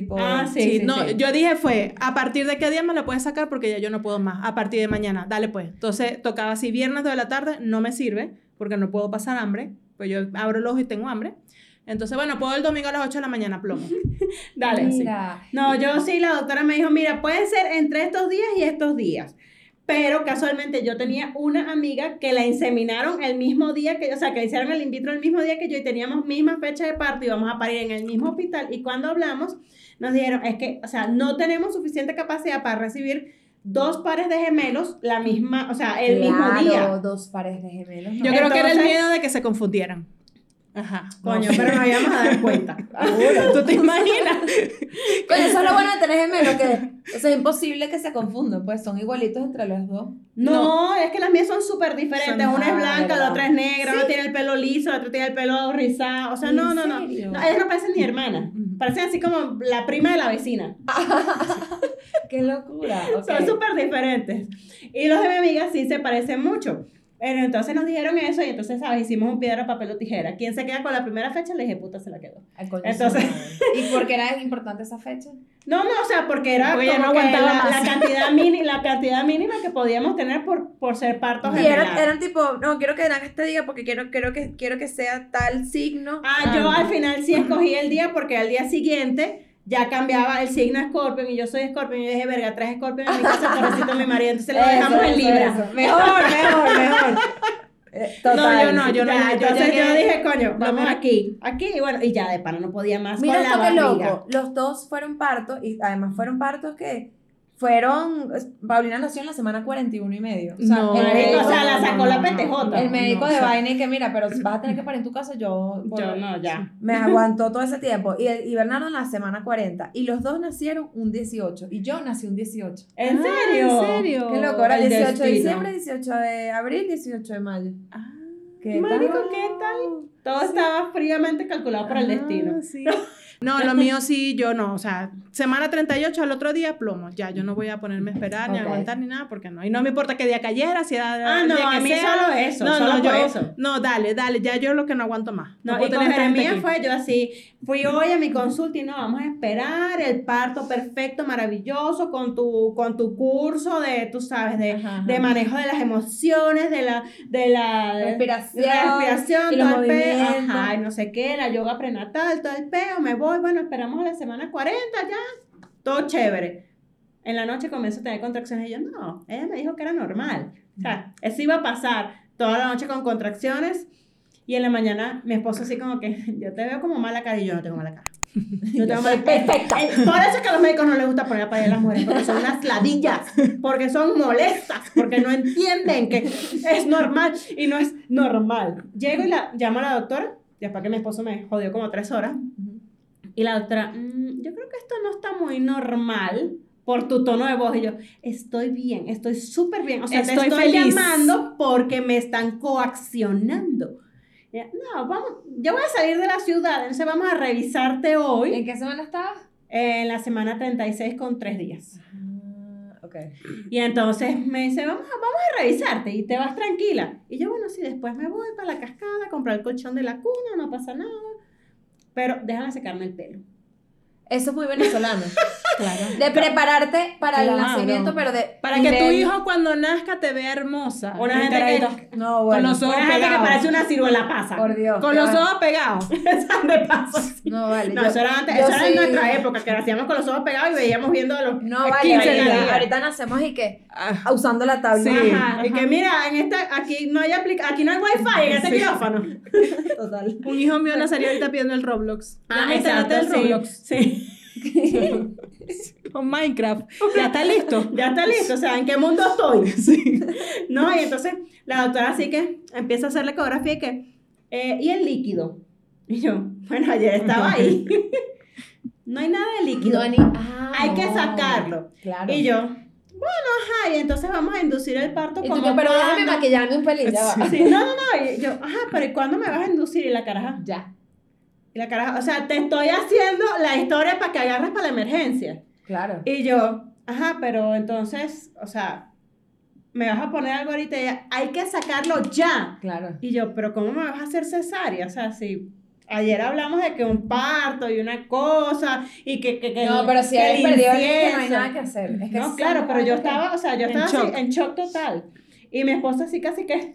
B: tipo...
C: Ah, sí.
A: Sí, no,
C: sí.
A: yo dije fue, a partir de qué día me lo puedes sacar porque ya yo no puedo más, a partir de mañana, dale pues. Entonces tocaba así, viernes de la tarde, no me sirve porque no puedo pasar hambre, pues yo abro el ojo y tengo hambre. Entonces, bueno, puedo el domingo a las 8 de la mañana, plomo.
C: Dale.
B: Mira.
C: No, yo sí, la doctora me dijo, mira, puede ser entre estos días y estos días. Pero casualmente yo tenía una amiga que la inseminaron el mismo día que yo, o sea, que le hicieron el in vitro el mismo día que yo y teníamos misma fecha de parto y íbamos a parir en el mismo hospital. Y cuando hablamos, nos dijeron, es que, o sea, no tenemos suficiente capacidad para recibir dos pares de gemelos la misma, o sea, el mismo
B: Claro,
C: día.
B: dos pares de gemelos. ¿no?
A: Yo creo que era el miedo de que se confundieran. Ajá.
C: Coño, pero nos íbamos a dar cuenta.
A: ¿Tú te imaginas?
B: Coño, eso es lo bueno de tener gemelos, que o sea, es imposible que se confundan, pues son igualitos entre los dos.
C: No, es que las mías son súper diferentes.
A: Son-
C: una es blanca,
B: ¿verdad?
C: la otra es negra, una tiene el pelo liso, la otra tiene el pelo rizado. O sea,
B: ¿En
C: no, no, no. No, ellas no parecen ni hermanas. Parecen así como la prima de la vecina.
B: Qué locura.
C: Son súper diferentes. Y los de mi amiga sí se parecen mucho. Pero entonces nos dijeron eso y entonces, ¿sabes? Hicimos un piedra, papel o tijera. ¿Quién se queda con la primera fecha? Le dije, puta, se la quedó. Entonces-.
B: ¿Y por qué era importante esa fecha?
C: No, no, o sea, porque era
A: Porque ella no
C: como que la, la cantidad mini, la cantidad mínima que podíamos tener por, por ser partos
B: Y eran, eran tipo, no, quiero que este diga porque quiero, quiero, que, quiero que sea tal signo.
C: Ah, yo al final sí escogí el día porque al día siguiente ya cambiaba el signo Scorpion y yo soy Scorpion y yo dije, verga, tres Scorpion en mi casa, pobrecito mi marido, entonces lo dejamos en Libra.
B: Mejor, mejor, mejor. Eh,
A: No, yo no, yo no.
C: Ya,
A: yo
C: entonces yo, dije, coño, vamos aquí, aquí, y bueno, y ya de pana no podía más
B: Mira
C: con la barriga.
B: loco. Los dos fueron partos y además fueron partos que fueron. Paulina nació en la semana 41 y medio. O sea,
A: No,
B: el médico,
C: o sea, la sacó la
A: no,
C: PTJ.
B: el médico
A: no,
B: de vaina y que mira, pero vas a tener que parir en tu casa, yo.
C: Yo no, ya.
B: Me aguantó todo ese tiempo. Y, el- y Bernardo en la semana 40. Y los dos nacieron un 18. Y yo nací un 18.
C: ¿En
A: Ah,
C: serio?
A: ¿En serio?
B: Qué loco. Era
C: el
B: 18 de
C: destino.
B: diciembre, 18 de abril, 18 de mayo.
A: Ah,
B: ¿Qué
C: Marico,
B: tal?
C: ¿qué tal? Todo estaba fríamente calculado por el
A: ah,
C: destino.
A: sí. No, lo mío sí, yo no. O sea, semana 38 al otro día, plomo. Ya, yo no voy a ponerme a esperar ni a aguantar ni nada, porque no. Y no me importa qué día cayera, si era
C: Ah, no,
A: día que
C: a mí
A: sea.
C: solo eso,
A: No,
C: solo
A: no, yo,
C: eso.
A: no, dale, dale, ya yo lo que no aguanto más.
C: No,
A: puedo
C: y con Jeremías fue yo así, fui hoy a mi consulta y no, vamos a esperar el parto perfecto, maravilloso, con tu, con tu curso de, tú sabes, de,
B: Ajá, ajá.
C: de manejo de las emociones, de la, de la
B: Respiración,
C: de la respiración,
B: y
C: todo el peo, ajá, y no sé qué, la yoga prenatal, todo el peo, me voy, bueno, esperamos a la semana 40 ya, todo chévere. En la noche comienzo a tener contracciones y yo, no, ella me dijo que era normal. O sea, eso iba a pasar toda la noche con contracciones y en la mañana mi esposo así como que, yo te veo como mala cara y yo no tengo mala cara. Yo tengo mala
B: perfecta.
C: Eh, Por eso es que a los médicos no les gusta poner a parir a las mujeres, porque son unas ladillas, porque son molestas, porque no entienden que es normal y no es normal. Llego y la llamo a la doctora, después que mi esposo me jodió como tres horas, y la doctora, "Mm, yo creo que esto no está muy normal por tu tono de voz. Y yo, estoy bien, estoy súper bien. O sea, te
A: Estoy
C: estoy
A: feliz.
C: llamando porque me están coaccionando. No, vamos, yo voy a salir de la ciudad, entonces vamos a revisarte hoy
B: ¿En qué semana estabas?
C: en la semana 36 con tres días.
B: Ah, ok.
C: Y entonces me dice, vamos, a- vamos a revisarte y te vas tranquila. Y yo, bueno, sí, después me voy para la cascada a comprar el colchón de la cuna, no pasa nada. Pero déjame secarme el pelo.
B: Eso es muy venezolano.
A: Claro.
B: De prepararte para el nacimiento, pero de.
A: Para que tu hijo cuando nazca te vea hermosa.
C: Una
A: El
C: gente que-.
B: No, bueno.
A: los ojos
C: Una gente que parece una ciruela pasa.
B: Por Dios.
A: Con los ojos pegados.
C: De paso.
B: No, vale.
C: No,
B: yo-
C: eso era antes, eso era en nuestra época, que lo hacíamos con los ojos pegados y veíamos viendo a los
B: No, vale.
C: 15
B: Ahorita,
C: días.
B: ahorita nacemos y que.
A: Ah,
B: Usando la tabla.
A: Sí.
C: Ajá, y que mira, en esta, aquí no hay aplica aquí no hay wifi en este
A: Sí.
C: quirófano.
B: Total.
A: Un hijo mío nacería ahorita pidiendo el Roblox.
C: Ah,
A: el
C: exacto, sí.
A: Roblox.
C: Sí.
A: Con Minecraft. Ya está listo.
C: Ya está listo, o sea, ¿en qué mundo estoy?
A: Sí.
C: No, y entonces la doctora así que empieza a hacer la ecografía y que, eh, ¿y el líquido? Y yo, bueno, ayer estaba ahí. no hay nada de líquido.
B: No, ni- ah,
C: hay que sacarlo.
B: Claro.
C: Y yo, bueno, ajá, y entonces vamos a inducir el parto
B: Y tú, pero déjame maquillarme un pelín, ya va.
C: Sí, no, no, no, y yo, ajá, pero ¿y cuándo me vas a inducir? Y la caraja,
B: Ya.
C: Y la caraja, o sea, te estoy haciendo la historia para que agarres para la emergencia.
B: Claro.
C: Y yo, ajá, pero entonces, o sea, me vas a poner algo ahorita y ella, hay que sacarlo ya.
B: Claro.
C: Y yo, pero ¿cómo me vas a hacer cesárea? O sea, si ayer hablamos de que un parto y una cosa y que... que, que
B: No, pero si
C: que
B: hay perdido el que no hay nada que hacer. Es que
C: No, claro, pero yo estaba, o sea, yo
A: En
C: estaba así, en shock total. Y mi esposo así casi que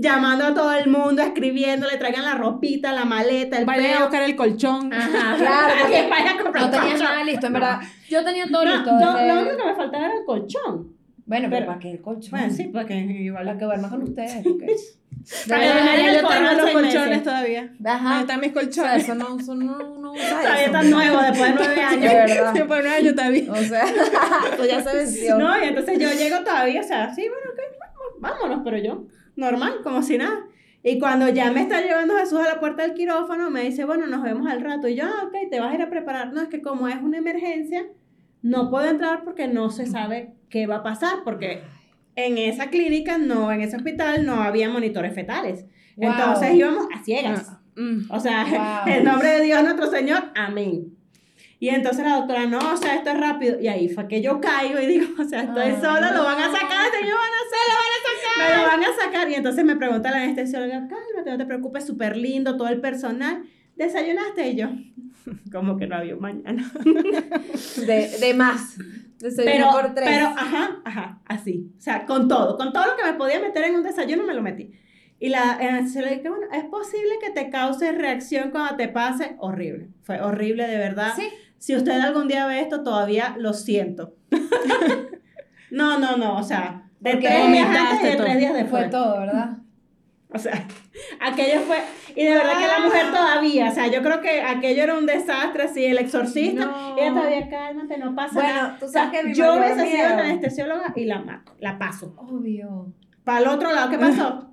C: llamando a todo el mundo, escribiéndole, traigan la ropita, la maleta, el
A: Vayan a buscar el colchón.
C: Ajá,
B: Claro, porque
C: Alguien vaya a comprar
B: No
C: colchón.
B: nada listo, en verdad. Yo tenía todo
C: No,
B: listo.
C: no,
B: desde-
C: lo único que me faltaba era el colchón.
B: Bueno, pero,
C: pero-
B: ¿para qué el colchón?
C: Bueno, sí, porque igual...
B: Para que duerma con ustedes. porque- De
C: Para que el
A: yo tengo los colchones
C: meses.
A: todavía. Ahí
B: Ajá.
A: están mis
B: O sea,
A: colchones.
B: eso no, eso no, no usa
C: Todavía
B: eso.
C: tan nuevo después de nueve
B: De
C: años.
B: verdad.
A: Sí, por un año todavía.
B: O sea, tú ya se venció.
C: No, y entonces yo llego todavía, o sea, sí, bueno, ok, vamos, vámonos, pero yo, normal, como si nada. Y cuando ya me está llevando Jesús a la puerta del quirófano, me dice, bueno, nos vemos al rato. Y yo, ah, ok, te vas a ir a preparar. No, es que como es una emergencia, no puedo entrar porque no se sabe qué va a pasar, porque en esa clínica, no, en ese hospital, no había monitores fetales.
B: Wow.
C: Entonces íbamos a ciegas.
A: Ah, mm.
C: O sea,
B: Wow.
C: en nombre de Dios nuestro Señor, amén. Y entonces la doctora, no, o sea, esto es rápido. Y ahí fue que yo caigo y digo, o sea, estoy sola, lo van a sacar, señor, van a hacer, lo van a sacar. Me lo van a sacar. Y entonces me pregunta la anestesióloga, cálmate, no te preocupes, súper lindo, todo el personal. ¿Desayunaste? Y yo, como que no había un mañana.
B: De, de más. Desayuno
C: Pero,
B: por tres.
C: pero, ajá, ajá, así. O sea, con todo, con todo lo que me podía meter en un desayuno me lo metí. Y la anestesióloga dice, bueno, es posible que te cause reacción cuando te pase. Horrible. Fue horrible, de verdad.
B: Sí.
C: Si usted algún día ve esto, todavía lo siento. no, no, no, o sea, de
B: Porque
C: tres días antes y de tres días después.
B: Fue todo, ¿verdad?
C: O sea, aquello fue, y de verdad que la mujer todavía, o sea, yo creo que aquello era un desastre, así, el exorcista,
B: No.
C: ella todavía, cálmate, no pasa
B: Bueno,
C: nada.
B: tú
C: O sea,
B: sabes que mi
C: yo hubiese sido la anestesióloga y la mato, la paso.
B: Obvio.
C: Para el otro lado, ¿qué pasó?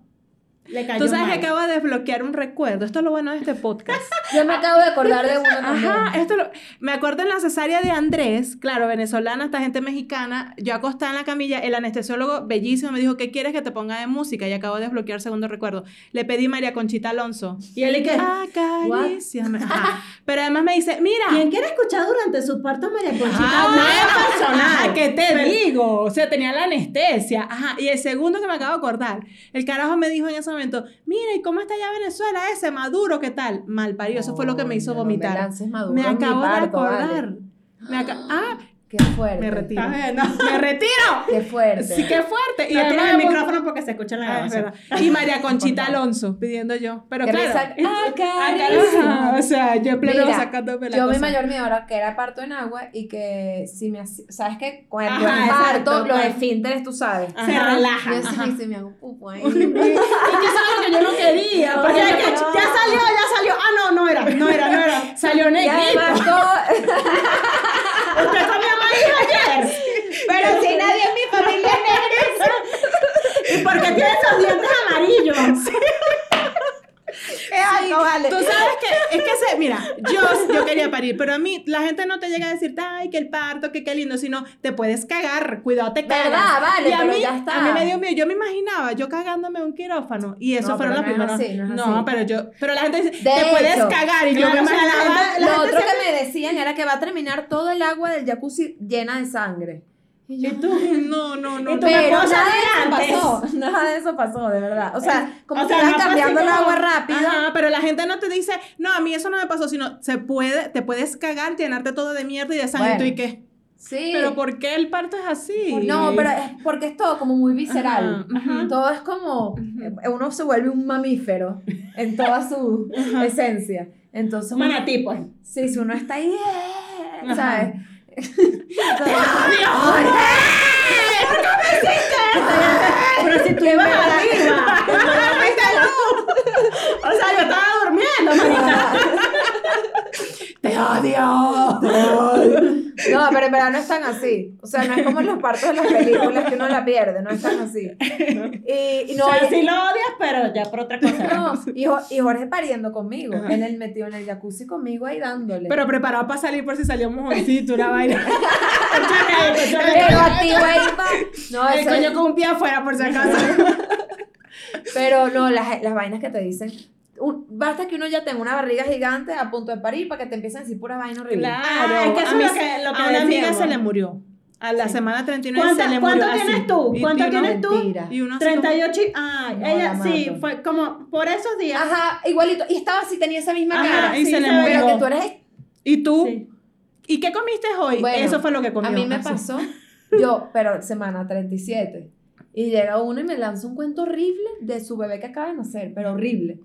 C: Le cayó
A: Tú sabes
C: mal.
A: que acabo de desbloquear un recuerdo. Esto es lo bueno de este podcast.
B: Yo me acabo de acordar de uno también.
A: Ajá, esto lo- me acuerdo en la cesárea de Andrés, claro, venezolana, esta gente mexicana, yo acostada en la camilla, el anestesiólogo bellísimo me dijo, ¿qué quieres que te ponga de música? Y acabo de desbloquear segundo recuerdo. Le pedí María Conchita Alonso.
C: Y él y que,
A: Acaríciame. Ajá. Pero además me dice, mira.
C: ¿quién quiere escuchar durante su parto María Conchita?
A: Ah,
C: Nada
A: bueno,
C: personal.
A: ajá, ¿qué te
C: Pero-
A: digo? O sea, tenía la anestesia. Ajá. Y el segundo que me acabo de acordar, el carajo me dijo en ese momento, mira, ¿y cómo está ya Venezuela ese Maduro? ¿Qué tal? Mal parido. Eso fue lo que me hizo
B: me
A: vomitar.
B: lances Maduro
A: Me acabo de
B: parto, vale.
A: acordar. Me ah,
B: Qué fuerte.
A: me retiro.
C: ¿Estás viendo?
A: Me retiro.
B: Qué fuerte.
A: Sí, qué fuerte.
C: Y no
A: además
C: tienes el
A: me pon-
C: micrófono porque se escucha en la
A: Ah, es
C: grabación.
A: verdad. Y María Conchita Alonso pidiendo yo. Pero claro. Ajá,
B: Acaríciame.
A: o sea, yo en pleno
B: Mira,
A: sacándome la
B: Yo mi mayor miedo era que era parto en agua y que si me hacía, sabes que cuando
C: Ajá,
B: parto
C: exacto,
B: los esfínteres tú sabes.
C: Se relaja.
B: Yo sí me, se me hago pupo ahí.
C: Es que eso es lo que yo no quería. Porque
B: No, no.
C: ya salió, ya salió. Ah, no, no era, no era, no era. Salió
B: Y
C: negrito.
B: además todo,
C: Usted comió maíz ayer.
B: Pero si nadie en mi familia es negro.
C: ¿Y por qué tiene esos dientes amarillos?
B: Ay, no vale.
A: Tú sabes que, es que se, mira, yo, yo quería parir, pero a mí la gente no te llega a decir, ay, que el parto, que qué lindo, sino te puedes cagar, cuidado, te cagas.
B: ¿Verdad? Vale,
A: y a
B: pero
A: mí,
B: ya está.
A: a mí me dio miedo, yo me imaginaba yo cagándome un quirófano y eso
B: No,
A: fueron
B: pero
A: los
B: no no
A: pero yo, pero la gente dice,
B: De
A: te puedes cagar y yo
C: claro,
A: me
C: o sea, la
A: imaginaba.
B: Lo
C: gente
B: otro que me decían era que va a terminar todo el agua del jacuzzi llena de sangre. Y yo,
A: No, no, no.
C: ¿Y tú
B: pero nada de
C: antes?
B: eso pasó. Nada de eso pasó, de verdad. O sea, como
C: o sea, no
B: cambiando el agua rápido.
A: Ajá, pero la gente no te dice, no, a mí eso no me pasó, sino se puede, te puedes cagar, llenarte todo de mierda y de sangre
B: Bueno.
A: y qué.
B: Sí.
A: Pero ¿por qué el parto es así?
B: No, pero es porque es todo como muy visceral.
A: Ajá, ajá.
B: Todo es como, uno se vuelve un mamífero en toda su esencia. Entonces,
C: Manatí, pues.
B: sí, si uno está ahí, eh, ¿sabes?
C: Pero si tú ibas arriba. O sea, yo estaba durmiendo.
A: ¡Te odio!
B: No, pero en verdad no es tan así. O sea, no es como en los partos de las películas que uno la pierde, no es tan así. Y, y no,
C: o sea, sí lo odias, pero ya por otra cosa.
B: no, y, Jo- y Jorge pariendo conmigo, en el metido en el jacuzzi conmigo ahí dándole.
A: Pero preparado para salir por si salió un mojoncito, una vaina.
B: Pero activo ahí pa. No,
A: El coño con un pie afuera, por si acaso.
B: Pero no, las, las vainas que te dicen. Un- basta que uno ya tenga una barriga gigante a punto de parir para que te empiecen a decir pura vaina horrible.
A: Claro.
C: Ah, es que eso
A: a, mí
C: es lo que- lo que
A: a una amiga se le murió. A la
B: Sí.
A: semana 39
C: ¿Cuánto-
A: se le murió.
C: cuánto
A: así.
C: tienes tú?
A: Y-
C: ¿Cuánto
A: y
C: tienes tú?
B: Mentira.
A: Y uno así como-
C: 38 y... Ah,
B: No,
C: ella
B: la
C: sí, fue como por esos días.
B: Ajá, igualito. Y estaba así, tenía esa misma
C: Ajá,
B: cara.
A: y
C: sí,
A: se le
C: se
A: murió.
B: Pero que tú eres.
A: ¿Y tú?
C: Sí.
A: ¿Y qué comiste hoy?
B: Bueno,
A: Eso fue lo que comí.
B: A mí me pasó. Yo, pero semana 37. Y llega uno y me lanza un cuento horrible de su bebé que acaba de nacer, pero horrible.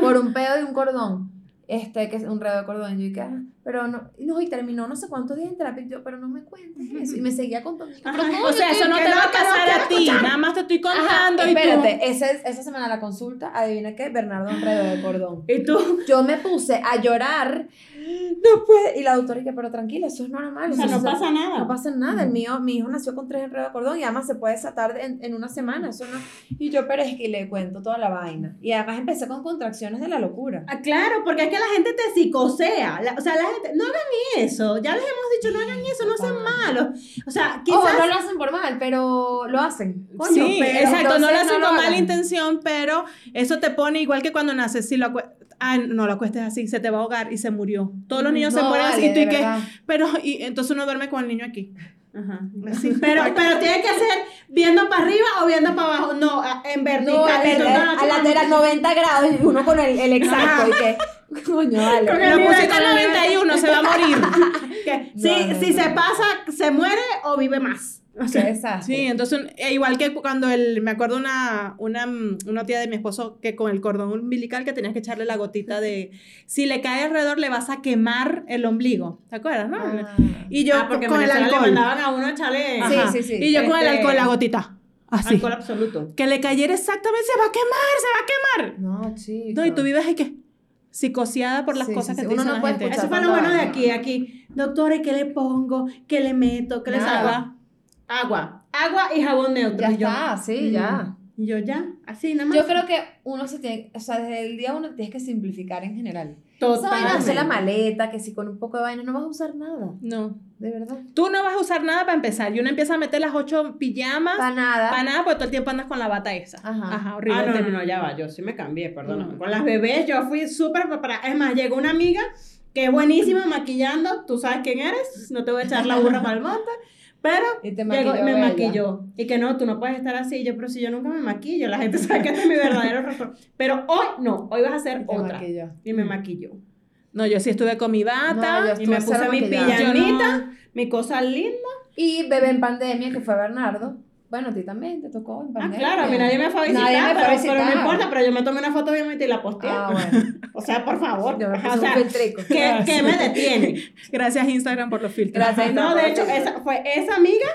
B: Por un pedo de un cordón. Este, que es un redo de cordón. Y yo dije, ah, pero no, y no, y terminó no sé cuántos días en terapia. Y yo, pero no me cuentes eso. Y me seguía contando. Y yo, pero
C: Ajá.
B: ¿cómo
A: O sea, eso no
C: que
A: te va a
C: que
A: pasar a ti. Nada más te estoy
B: Ajá,
A: contando y tú.
B: espérate, ese- esa semana la consulta, adivina qué, Bernardo Enredo de Cordón.
C: ¿Y tú?
B: Yo me puse a llorar, no puede, y la doctora dice, pero tranquila, eso es normal.
C: O sea, no pasa nada.
B: No pasa nada, el mío, mi hijo nació con tres enredos de cordón y además se puede desatar en, en una semana, eso no. Y yo, pero es que le cuento toda la vaina. Y además empecé con contracciones de la locura.
C: Ah, claro, porque es que la gente te psicosea. La- o sea, la gente, no hagan eso. Ya les hemos dicho, no hagan eso, no sean malos. O sea, quizás.
B: Ojo, no lo hacen por mal, pero lo hacen. Coño,
A: sí,
B: pero
A: exacto, no lo hacen con mala
B: hagan.
A: intención, pero eso te pone igual que cuando naces, si lo ah, no lo acuestes así, se te va a ahogar y se murió. Todos los niños se mueren así, tú y que, pero, y entonces uno duerme con el niño aquí.
C: Ajá. Pero, pero tiene que ser viendo para arriba o viendo para abajo. No, en vertical.
B: No, a,
C: Esto,
B: a,
C: no,
B: a lateral 90 grados y uno con el, el exacto y que, coño, vale.
C: Con el nivel.
A: 91, se va a morir.
C: que
B: No,
C: si,
B: no,
C: si se pasa, se muere o vive más. O sea,
B: desastre.
A: Sí, entonces, eh, igual que cuando el, me acuerdo una, una, una tía de mi esposo que con el cordón umbilical que tenías que echarle la gotita de, si le cae alrededor le vas a quemar el ombligo, ¿te acuerdas, no?
B: Ah.
A: Y yo
C: ah, porque
A: con el
C: le
A: alcohol.
C: mandaban a uno echarle
B: Sí, sí, sí.
A: Y yo con el
C: Este,
A: alcohol, la gotita. Así.
C: alcohol absoluto.
A: Que le cayera exactamente, se va a quemar, se va a quemar.
B: No, chico.
A: No, y tú vives ahí que psicoseada por las
B: Sí,
A: cosas que
B: sí.
A: te
B: Uno
A: dicen
B: no
A: la
B: puede
A: gente.
C: Eso fue lo bueno de aquí, aquí. Doctora, ¿qué le pongo? ¿Qué le meto? ¿Qué le salva? Agua. Agua y jabón neutro.
B: Ya
C: Y yo,
B: está, sí,
C: mm.
B: ya.
C: Y yo ya, así nada más.
B: Yo creo que uno se tiene, o sea, desde el día uno tienes que simplificar en general.
C: Totalmente.
B: hacer la maleta, que si con un poco de vaina no vas a usar nada,
A: No.
B: de verdad.
A: Tú no vas a usar nada para empezar. Y uno empieza a meter las ocho pijamas.
B: Para nada.
A: Para nada, porque todo el tiempo andas con la bata esa.
B: Ajá.
A: horrible.
C: Ah, no, no, no, ya va, yo sí me cambié, perdón.
A: No.
C: Con las bebés yo fui súper preparada. Es más, llegó una amiga que es buenísima maquillando, tú sabes quién eres, no te voy a echar la burra para el monte, pero
B: Y te
C: llegó me
B: ella.
C: maquilló. Y que no, tú no puedes estar así, yo, pero si yo nunca me maquillo, la gente sabe que este es mi verdadero rostro. Pero hoy no, hoy vas a hacer
B: Y
C: otra.
B: maquilló.
C: Y me maquilló.
A: No, yo sí estuve con mi bata.
B: No,
C: Y me puse mi
B: maquillada.
C: Pijamita,
A: no-
C: mi cosa linda.
B: Y bebé en pandemia, que fue Bernardo. Bueno, a ti también te tocó en
C: Ah,
B: pandemia.
C: claro, a mí nadie me fue a visitar,
B: Nadie me fue a
C: pero, pero no
B: visitar.
C: importa, pero yo me tomé una foto obviamente y la posteé.
B: Ah, bueno.
C: O sea, por favor.
B: Yo me
C: o sea. ¿qué, qué me detiene?
A: Gracias Instagram por los filtros.
B: Gracias.
C: No, de hecho, esa fue esa amiga.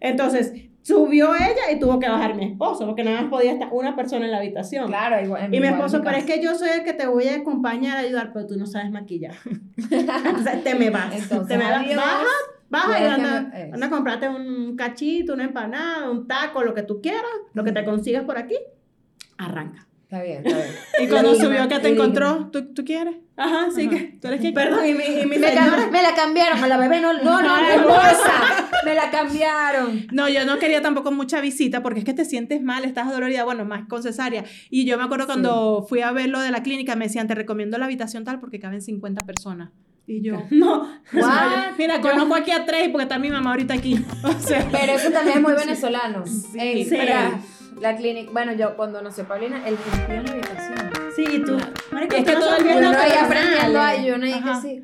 C: Entonces, subió ella y tuvo que bajar mi esposo, porque nada más podía estar una persona en la habitación.
B: Claro, igual.
C: Y mi
B: igual
C: esposo, pero es que yo soy el que te voy a acompañar a ayudar, pero tú no sabes maquillar. Entonces, te me vas.
B: Entonces,
C: te me vas. Baja, baja y
B: que
C: anda,
B: me-
C: anda a comprarte un cachito, una empanada, un taco, lo que tú quieras, lo que te consigas por aquí. Arranca.
B: Está bien, está bien.
A: Y cuando subió que te encontró, ¿tú, tú quieres?
C: Ajá, sí
A: Ajá.
C: que.
A: ¿Tú eres quién?
C: Perdón, y mi, y mi
B: Me, cam- me la cambiaron, a la bebé no, no, no, bolsa. Me la cambiaron.
A: No, yo no quería tampoco mucha visita porque es que te sientes mal, estás dolorida, bueno, más con cesárea. Y yo me acuerdo cuando fui a ver lo de la clínica, me decían, te recomiendo la habitación tal porque caben 50 personas. Y yo,
C: No,
B: What?
A: mira, conozco aquí a tres porque está mi mamá ahorita aquí. O sea,
B: Pero eso también es muy venezolano. Ey,
C: sí.
B: pero La clínica, bueno, yo cuando nació Paulina, el que en la habitación.
C: Sí, y tú. Marico,
A: es que
C: no
A: todo el mundo
C: sale.
B: aprendiendo ahí, yo no
A: Ajá.
B: sí.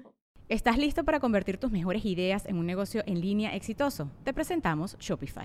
D: ¿Estás listo para convertir tus mejores ideas en un negocio en línea exitoso? Te presentamos Shopify.